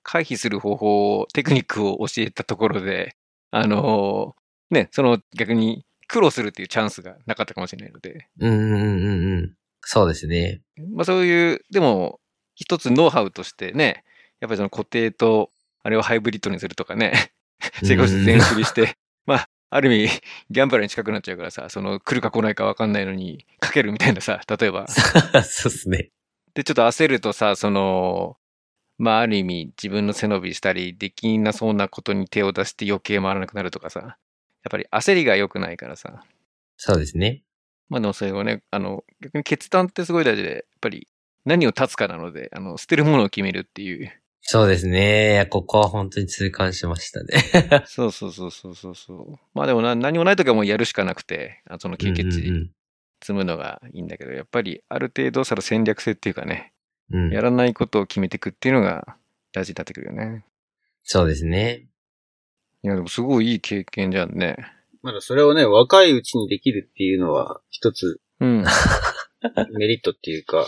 回避する方法を、テクニックを教えたところで、あのね、その逆に苦労するっていうチャンスがなかったかもしれないので、
うんうんうんうんうん。そうですね。
まあそういう、でも一つノウハウとしてね、やっぱりその固定と、あれをハイブリッドにするとかね、成功して全振りして、まあ、ある意味、ギャンブラーに近くなっちゃうからさ、その来るか来ないか分かんないのに、かけるみたいなさ、例えば。
そうですね。
で、ちょっと焦るとさ、その、まあ、ある意味、自分の背伸びしたり、できなそうなことに手を出して余計回らなくなるとかさ、やっぱり焦りが良くないからさ。
そうですね。
まあでもそれをね、あの、逆に決断ってすごい大事で、やっぱり何を断つかなので、あの、捨てるものを決めるっていう。
そうですね。ここは本当に痛感しましたね。
そうそうそうそうそうそう。まあでもな何もない時はもうやるしかなくて、あその経験値
うんうん
積むのがいいんだけど、やっぱりある程度その戦略性っていうかね、やらないことを決めていくっていうのが大事になってくるよね。
そうですね。
いや、でもすごいいい経験じゃんね。
まだそれをね、若いうちにできるっていうのは、一つ
うん。
メリットっていうか、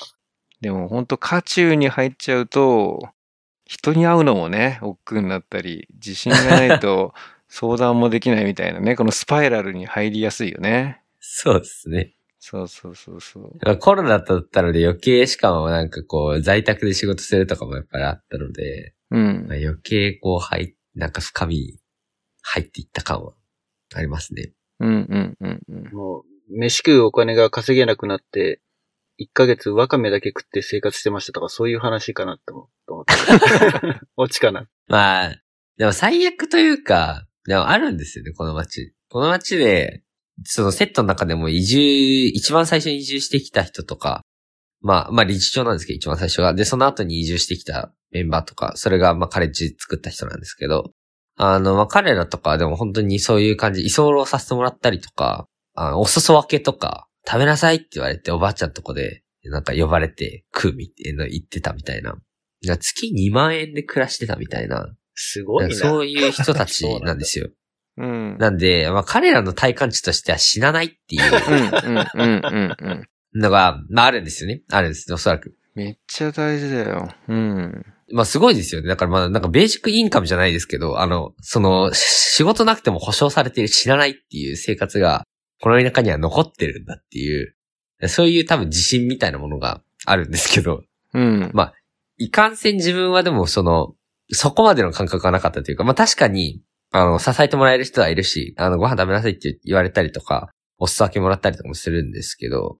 でも本当渦中に入っちゃうと、人に会うのもね、億劫になったり、自信がないと 相談もできないみたいなね、このスパイラルに入りやすいよね。
そうですね。
そうそうそうそう。
コロナだったので余計しかもなんかこう在宅で仕事するとかもやっぱりあったので、
うん
まあ、。余計こう入、なんか深みに入っていった感はありますね。
うんうんうんうん。
もう、飯食うお金が稼げなくなって、1ヶ月ワカメだけ食って生活してましたとか、そういう話かなって思 思って？オチかな。
まあ、でも最悪というか、でもあるんですよね、この街。この街で、そのセットの中でも移住、一番最初に移住してきた人とか、まあ、まあ理事長なんですけど、一番最初が。で、その後に移住してきたメンバーとか、それがまあカレッジ作った人なんですけど、あの、まあ彼らとかでも本当にそういう感じ、居候させてもらったりとか、あのお裾分けとか、食べなさいって言われておばあちゃんとこで、なんか呼ばれて食うみたいな言ってたみたいな。月2万円で暮らしてたみたいな。
すごいな。
そういう人たちなんですよ。
うん。
なんで、まあ彼らの体感値としては死なないっていう
うんうんうんうんうん。
のが、まああるんですよね。あるんです、おそらく。
めっちゃ大事だよ。うん。
まあすごいですよね。だからまあなんかベーシックインカムじゃないですけど、あの、その、し仕事なくても保証されている死なないっていう生活が、この田舎には残ってるんだっていう、そういう多分自信みたいなものがあるんですけど、
うん。
まあ、いかんせん自分はでもその、そこまでの感覚がなかったというか、まあ確かに、あの、支えてもらえる人はいるし、あの、ご飯食べなさいって言われたりとか、お裾分けもらったりとかもするんですけど、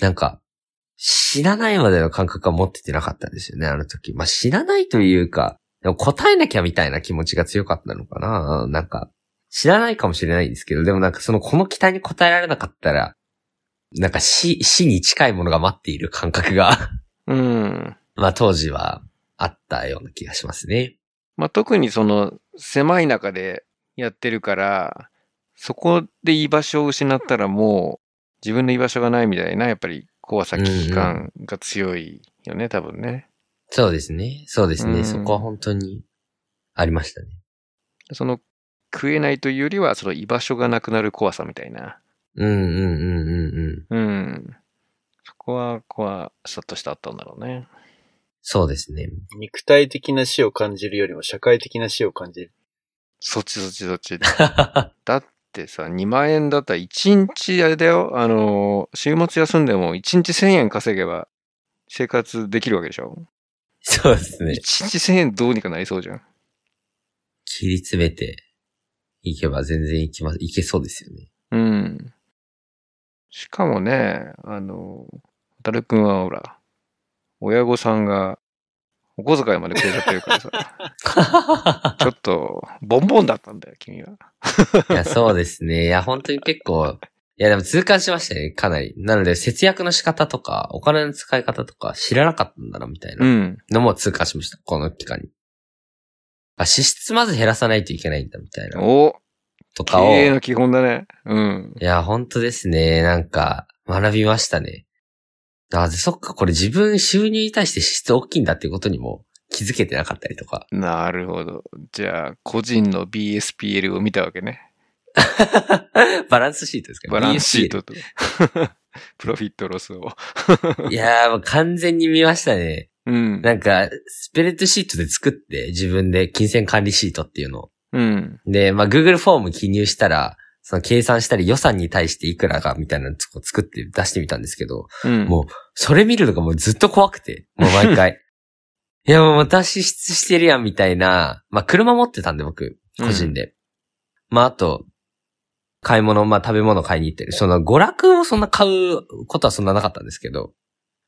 なんか、死なないまでの感覚は持っててなかったんですよね、あの時。まあ死なないというか、でも答えなきゃみたいな気持ちが強かったのかななんか、知らないかもしれないんですけど、でもなんかその、この期待に応えられなかったら、なんか死、死に近いものが待っている感覚が
うん。
まあ当時はあったような気がしますね。
まあ、特にその狭い中でやってるから、そこで居場所を失ったらもう自分の居場所がないみたいな、やっぱり怖さ、危機感が強いよね、多分ね。
そうですね。そうですね。
うん
そこは本当にありましたね。
その食えないというよりは、その居場所がなくなる怖さみたいな。
うんうんうんうんうん。
うん。そこは怖さとしてあったんだろうね。
そうですね。
肉体的な死を感じるよりも社会的な死を感じる。
そっちそっちそっち。だってさ、2万円だったら1日あれだよ。あの、週末休んでも1日1000円稼げば生活できるわけでしょ？
そうですね
?1。日1000円どうにかなりそうじゃん。
切り詰めていけば全然いきます、いけそうですよね。
うん。しかもね、あの、たるくんはほら、親御さんがお小遣いまでくれちゃってるからさ、ちょっと、ボンボンだったんだよ、君は。
いや、そうですね。いや、本当に結構、いや、でも痛感しましたね、かなり。なので、節約の仕方とか、お金の使い方とか知らなかったんだな、みたいな
うん。
のも痛感しました、この期間に。あ、支出まず減らさないといけないんだ、みたいな。
お経
とかを。
営の基本だね。うん。
いや、本当ですね。なんか、学びましたね。あ、でそっか、これ自分収入に対して支出大きいんだっていうことにも気づけてなかったりとか。
なるほど。じゃあ、個人の BSPL を見たわけ ね。
バランスシートですか
バランスシートと。プロフィットロスを。
いやー、もう完全に見ましたね。
うん。
なんか、スプレッドシートで作って、自分で金銭管理シートっていうのを。
うん。
で、まあ、Google フォーム記入したら、その計算したり予算に対していくらかみたいなのを作って出してみたんですけど、
うん。
もう、それ見るのがもうずっと怖くて、もう毎回。いや、もう私支出してるやんみたいな、まあ、車持ってたんで僕、個人で。まあ、あと、買い物、まあ、食べ物買いに行ってる。その、娯楽をそんな買うことはそんななかったんですけど、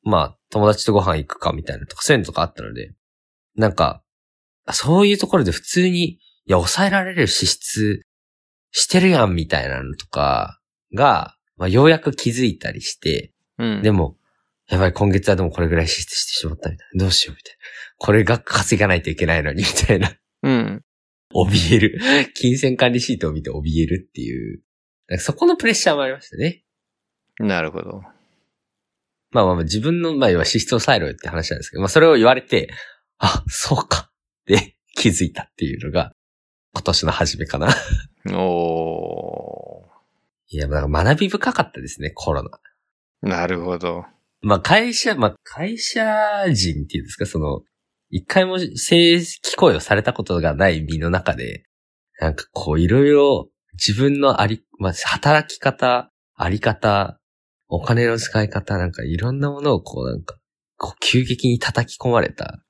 まあ、友達とご飯行くかみたいなとか、そういうのとかあったので、なんか、そういうところで普通に、いや、抑えられる支出してるやんみたいなのとかが、まあ、ようやく気づいたりして、
うん。
でも、やばい、今月はでもこれぐらい支出してしまったみたいな。どうしようみたいな。これが稼がないといけないのに、みたいな。
うん。
怯える。金銭管理シートを見て怯えるっていう。そこのプレッシャーもありましたね。
なるほど。
まあまあまあ自分の、まあ要は支出を抑えろよって話なんですけど、まあそれを言われて、あ、そうかって気づいたっていうのが今年の初めかな。
お
いや、なんか学び深かったですね、コロナ。
ー。なるほど。
まあ会社、まあ会社人っていうんですか、その、一回も正規雇用されたことがない身の中で、なんかこういろいろ自分のあり、まあ働き方、あり方、お金の使い方、なんかいろんなものをこうなんか、こう急激に叩き込まれた、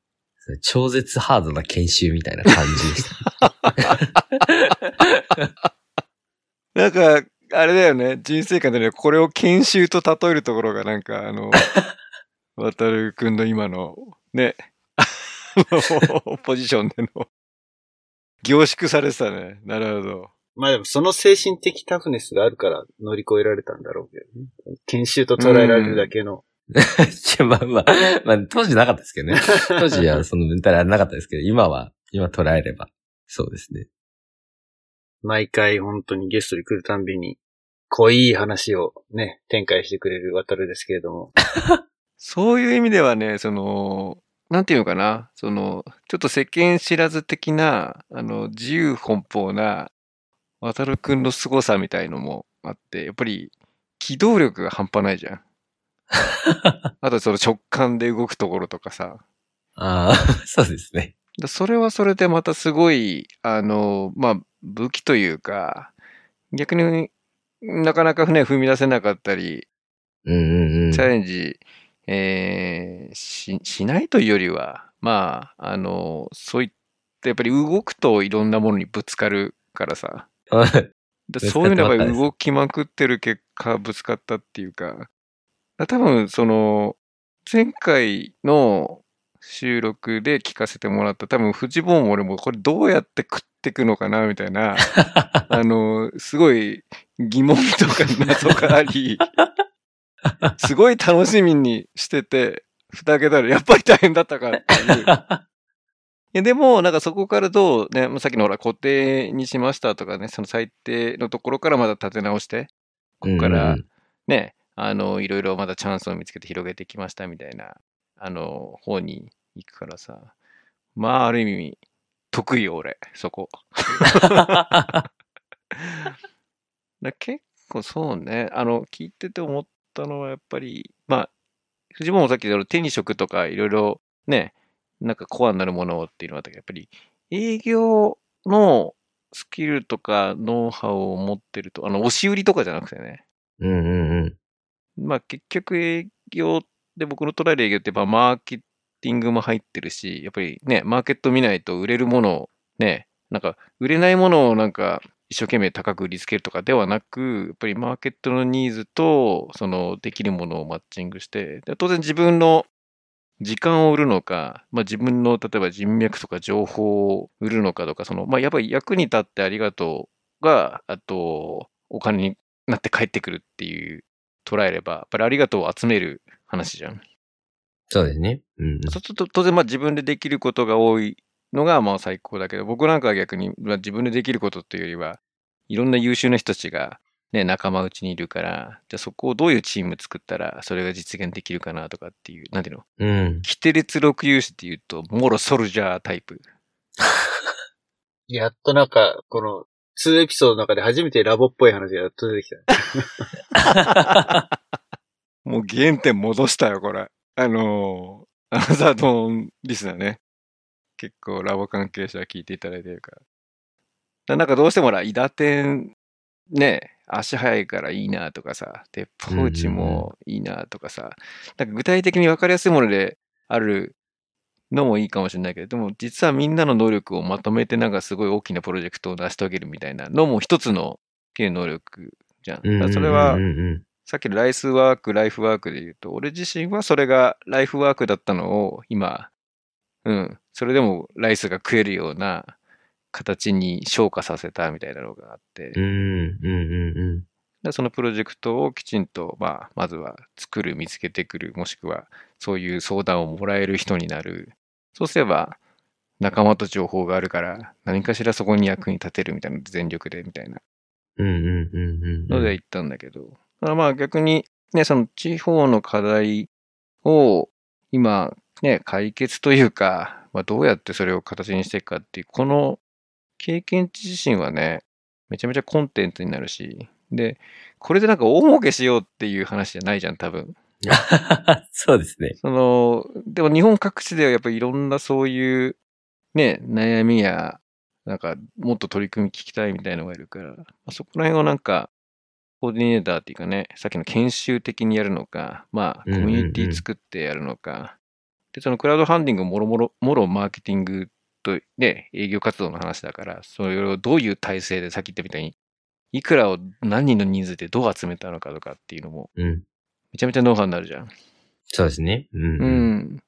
超絶ハードな研修みたいな感じでした。
なんか、あれだよね。人生観でね、これを研修と例えるところがなんか、あの、渡るくんの今の、ね、ポジションでの、凝縮されてたね。なるほど。
まあでもその精神的タフネスがあるから乗り越えられたんだろうけどね。研修と捉えられるだけの。
いや、まあまあ、まあ当時なかったですけどね。当時はそのメンタルはなかったですけど、今は、今捉えれば、そうですね。
毎回本当にゲストに来るたんびに、濃い話をね、展開してくれる渡るですけれども。
そういう意味ではね、その、なんていうのかな、その、ちょっと世間知らず的な、あの、自由奔放な、渡るくんの凄さみたいのもあって、やっぱり、機動力が半端ないじゃん。あとその直感で動くところとかさ。
ああ、そうですね。
だそれはそれでまたすごい、あの、まあ、武器というか、逆になかなかね、踏み出せなかったり、
うんうんうん。
チャレンジ、えーし、しないというよりは、まあ、あの、そういった、やっぱり動くといろんなものにぶつかるからさ。そういうのが動きまくってる結果、ぶつかったっていうか、だ多分、その、前回の収録で聞かせてもらった、多分、フジボーンも俺もこれどうやって食ってくのかな、みたいな、あの、すごい疑問とか謎があり、すごい楽しみにしてて、蓋開けたらやっぱり大変だったかっていう。いやでも、なんかそこからどうね、まあさっきのほら固定にしましたとかね、その最低のところからまた立て直して、ここからね、あの、いろいろまだチャンスを見つけて広げてきましたみたいな、あの、方に行くからさ。まあ、ある意味、得意よ、俺、そこ。だ結構そうね、あの、聞いてて思ったのはやっぱり、まあ、藤本もさっき言った手に職とかいろいろね、なんかコアになるものっていうのはあったけど、やっぱり営業のスキルとかノウハウを持ってると、あの、押し売りとかじゃなくてね、
うんうんうん。
まあ結局営業で僕の捉える営業ってまあマーケティングも入ってるし、やっぱりね、マーケット見ないと売れるものをね、なんか売れないものをなんか一生懸命高く売りつけるとかではなく、やっぱりマーケットのニーズとそのできるものをマッチングして、当然自分の時間を売るのか、まあ、自分の例えば人脈とか情報を売るのかとか、そのまあやっぱり役に立ってありがとうが、あとお金になって帰ってくるっていう捉えれば、やっぱりありがとうを集める話じゃん。
そうですね。うんうん。
そうすると当然まあ自分でできることが多いのがまあ最高だけど、僕なんかは逆に、まあ、自分でできることっていうよりは、いろんな優秀な人たちがね、仲間内にいるから、じゃあそこをどういうチーム作ったらそれが実現できるかなとかっていう、なんていうの
うん。
キテレツ六勇士っていうと、モロソルジャータイプ。
やっとなんか、この、2エピソードの中で初めてラボっぽい話がやっと出てきた。
もう原点戻したよ、これ。あのー、アナザードーンリスナーね。結構ラボ関係者聞いていただいてるから。だなんかどうしてもほら、イダ天、ね、足早いからいいなとかさ、鉄砲打ちもいいなとかさ、なんか具体的に分かりやすいものであるのもいいかもしれないけど、でも実はみんなの能力をまとめてなんかすごい大きなプロジェクトを成し遂げるみたいなのも一つの経能力じゃん。それはさっきのライスワーク、ライフワークで言うと、俺自身はそれがライフワークだったのを今、うん、それでもライスが食えるような形に昇華させたみたいなのがあって、
うんうんうんうん。
でそのプロジェクトをきちんと、まあ、まずは作る、見つけてくる、もしくはそういう相談をもらえる人になる。そうすれば、仲間と情報があるから、何かしらそこに役に立てるみたいな、全力でみたいな
うんうんうんうん。
ので行ったんだけど、だからまあ逆にね、その地方の課題を今ね、解決というか、まあ、どうやってそれを形にしていくかっていう、この経験値自身はね、めちゃめちゃコンテンツになるし、で、これでなんか大儲けしようっていう話じゃないじゃん、多分。
そうですね。
その、でも日本各地ではやっぱりいろんなそういう、ね、悩みや、なんか、もっと取り組み聞きたいみたいなのがいるから、まあ、そこら辺をなんか、コーディネーターっていうかね、さっきの研修的にやるのか、まあ、コミュニティ作ってやるのか、で、そのクラウドファンディングももろもろ、もろマーケティングとね、営業活動の話だから、それをどういう体制でさっき言ったみたいに、いくらを何人の人数でどう集めたのかとかっていうのも、
うん。
めちゃめちゃノウハウになるじゃん。
そうですね。うん。
う
うん。
ん。だ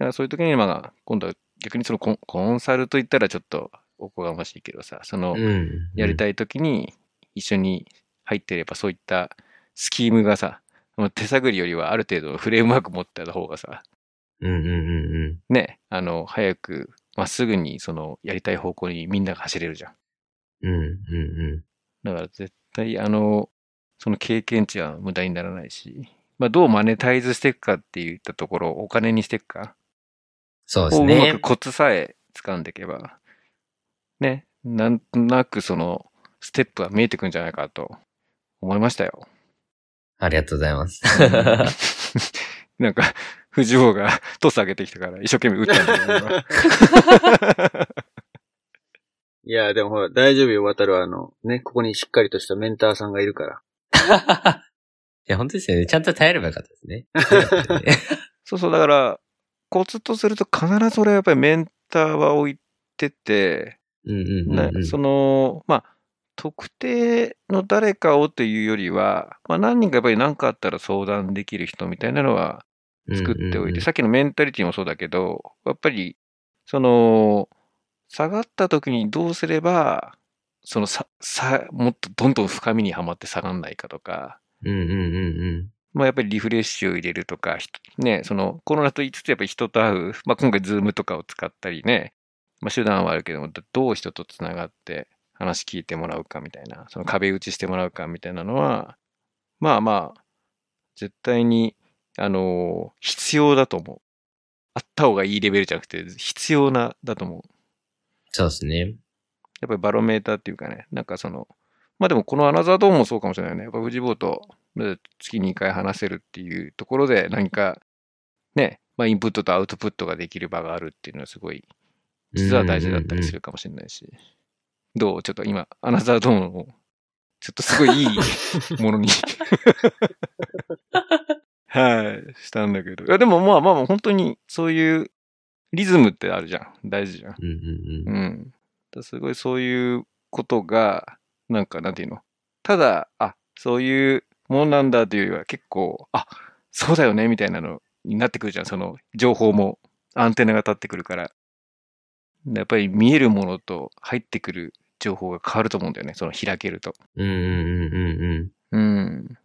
からそういう時に、まあ、今度は逆にそのコンコンサルと言ったらちょっとおこがましいけどさ、その、
うん。い。
やりたい時に一緒に入ってればそういったスキームがさ、手探りよりはある程度のフレームワーク持ってた方がさ、
うんうんうん
ね、あの、早く、まっすぐにその、やりたい方向にみんなが走れるじゃん。
うん。うんうん
だから絶対あの、その経験値は無駄にならないし、まあどうマネタイズしていくかっていったところをお金にしていくか。
そうです
をうまく
ね。
コツさえ掴んでいけば、ね、なんとなくその、ステップが見えてくんじゃないかと思いましたよ。
ありがとうございます。
なんか、藤尾が トス上げてきたから一生懸命打ったんだけど今
いや、でもほら、大丈夫よ、渡るはあの、ね、ここにしっかりとしたメンターさんがいるから。
いや、本当ですよね。ちゃんと耐えればよかったですね。
そうそう、だから、コツとすると必ず俺はやっぱりメンターは置いてて、
うんうんうんうん。
ねその、まあ、特定の誰かをというよりは、まあ何人かやっぱり何かあったら相談できる人みたいなのは作っておいて、さっきのメンタリティもそうだけど、やっぱり、その、下がった時にどうすれば、そのさ、さ、もっとどんどん深みにはまって下がんないかとか、
うんうんうんうん。
まあやっぱりリフレッシュを入れるとか、ひね、そのコロナと言いつつやっぱり人と会う、まあ今回 Zoom とかを使ったりね、まあ手段はあるけども、どう人とつながって話聞いてもらうかみたいな、その壁打ちしてもらうかみたいなのは、まあまあ、絶対に、あの必要だと思う。あった方がいいレベルじゃなくて、必要な、だと思う。
そうですね。
やっぱりバロメーターっていうかね、なんかその、まあでもこのアナザードームもそうかもしれないね。やっぱ藤坊とで月に2回話せるっていうところで何かね、まあインプットとアウトプットができる場があるっていうのはすごい、実は大事だったりするかもしれないし。どう？ちょっと今、アナザードームを、ちょっとすごいいいものに はい、したんだけど。いやでもまあまあ本当にそういうリズムってあるじゃん。大事じゃん。
うんうんうん。
うん。だすごいそういうことが、なんかなんていうの？ただ、あ、そういうもんなんだというよりは結構、あ、そうだよねみたいなのになってくるじゃん。その情報もアンテナが立ってくるから。やっぱり見えるものと入ってくる情報が変わると思うんだよね。その開けると。
うんうんうんうんうん。
うん。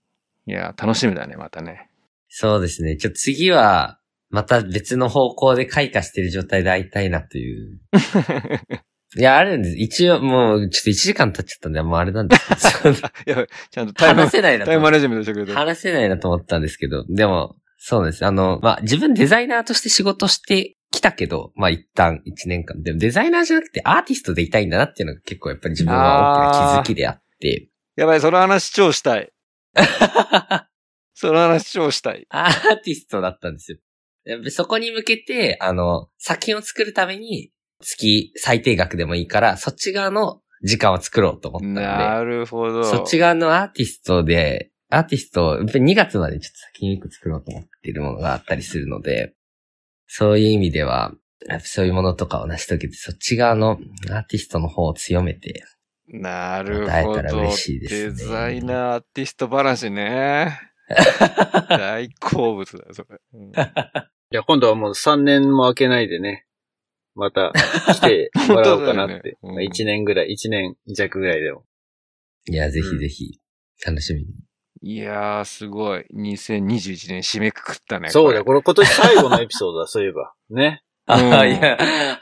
いや、楽しみだね、またね。
そうですね。ちょ、次は、また別の方向で開花してる状態で会いたいなという。いや、あるんです。一応、もう、ちょっと1時間経っちゃったんで、もうあれなんですけど。
いや、ちゃんとタイム
話せないな。
タイムマネジメントしてくれた。
話せないなと思ったんですけど、でも、そうです。あの、まあ、自分デザイナーとして仕事してきたけど、まあ、一旦1年間。でもデザイナーじゃなくてアーティストでいたいんだなっていうのが結構やっぱり自分は大きな気づきであって。
やばい、その話超したい。その話超したい。
アーティストだったんですよ。そこに向けて、あの、作品を作るために、月最低額でもいいから、そっち側の時間を作ろうと思ったので、
なるほど。
そっち側のアーティストで、アーティストを、やっぱり2月までちょっと先に1個作ろうと思っているものがあったりするので、そういう意味では、そういうものとかを成し遂げて、そっち側のアーティストの方を強めて、
なるほど。
たら嬉しいですね
デザイナー、アーティスト話ね。大好物だよ、それ。うん
いや、今度はもう3年も空けないでね、また来てもらおうかなって。
ねうん
まあ1年ぐらい、1年弱ぐらいでも。
いや、ぜひぜひ、楽しみに。
いやー、すごい。2021年締めくくったね。
そうだよ、
これ
今年最後のエピソードだ、そういえば。ね。
あ
うん
あ、いや、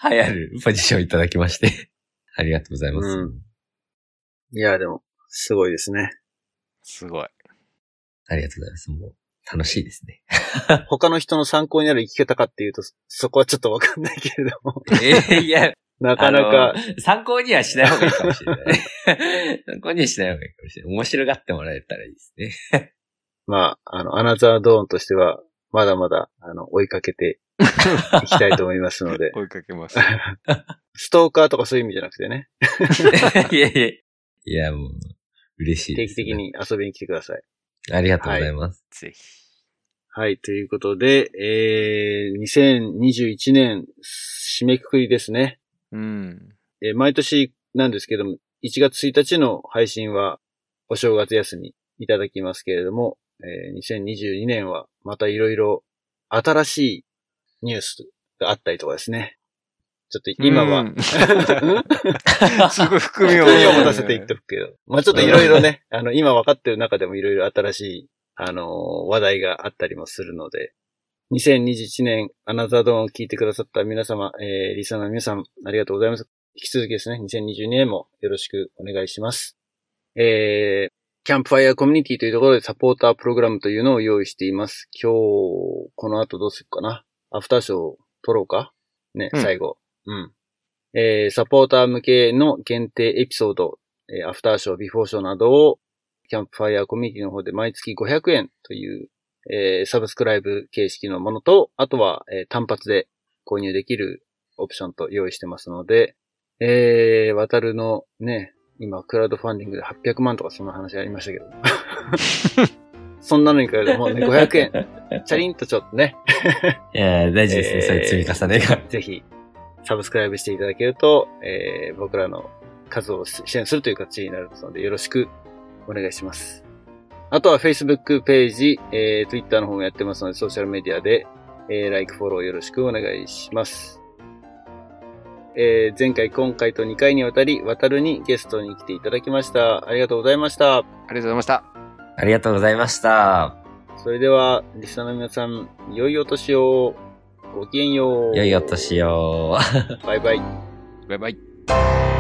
流行るポジションいただきまして。ありがとうございます。
うんいや、でも、すごいですね。
すごい。
ありがとうございます。もう、楽しいですね。
他の人の参考になる生き方かっていうと、そこはちょっとわかんないけれども。
ええいや、
なかなか、
参考にはしない方がいいかもしれない。参考にはしない方がいいかもしれない。面白がってもらえたらいいですね。
まあ、あの、アナザードーンとしては、まだまだ、あの、追いかけていきたいと思いますので、
追いかけます。
ストーカーとかそういう意味じゃなくてね、
いやいや。いや、もう、嬉しいです、
定期的。に遊びに来てください。
ありがとうございます。
ぜひ。
はい、ということで、えー、2021年、締めくくりですね。
うん。
えー毎年なんですけども、1月1日の配信はお正月休みいただきますけれども、えー2022年はまたいろいろ新しいニュースがあったりとかですね。ちょっと今は、
うん
うん
すごい含みを。
含みを持たせていっとくけど。まあちょっといろいろね、あの、今分かってる中でもいろいろ新しい、あのー話題があったりもするので、2021年、アナザードーンを聞いてくださった皆様、えー、リサの皆さん、ありがとうございます。引き続きですね、2022年もよろしくお願いします。えー、キャンプファイヤーコミュニティというところでサポータープログラムというのを用意しています。今日、この後どうするかな？アフターショーを撮ろうか？ね、
うん
最後。うん。えー、サポーター向けの限定エピソード、えーアフターショー、ビフォーショーなどを、キャンプファイヤーコミュニティの方で毎月500円という、えーサブスクライブ形式のものと、あとは、えー単発で購入できるオプションと用意してますので、えー、渡るのね、今、クラウドファンディングで800万とかそんな話ありましたけど。そんなのに比べてもうね、500円。チャリンとちょっとね、
いや、大事ですね、
えー
そういう積み重ねが。
ぜひ、サブスクライブしていただけると、えー僕らの活動を支援するという形になるので、よろしくお願いします。あとは Facebook ページ、えー Twitter の方もやってますので、ソーシャルメディアで、えー、like、フォローよろしくお願いします。えー前回、今回と2回にわたり、渡るにゲストに来ていただきました。ありがとうございました。
ありがとうございました。
ありがとうございました。
それでは、リスナーの皆さん、良いお年を。ごきげんよう。
良いお年を。
バイバイ。
バイバイ。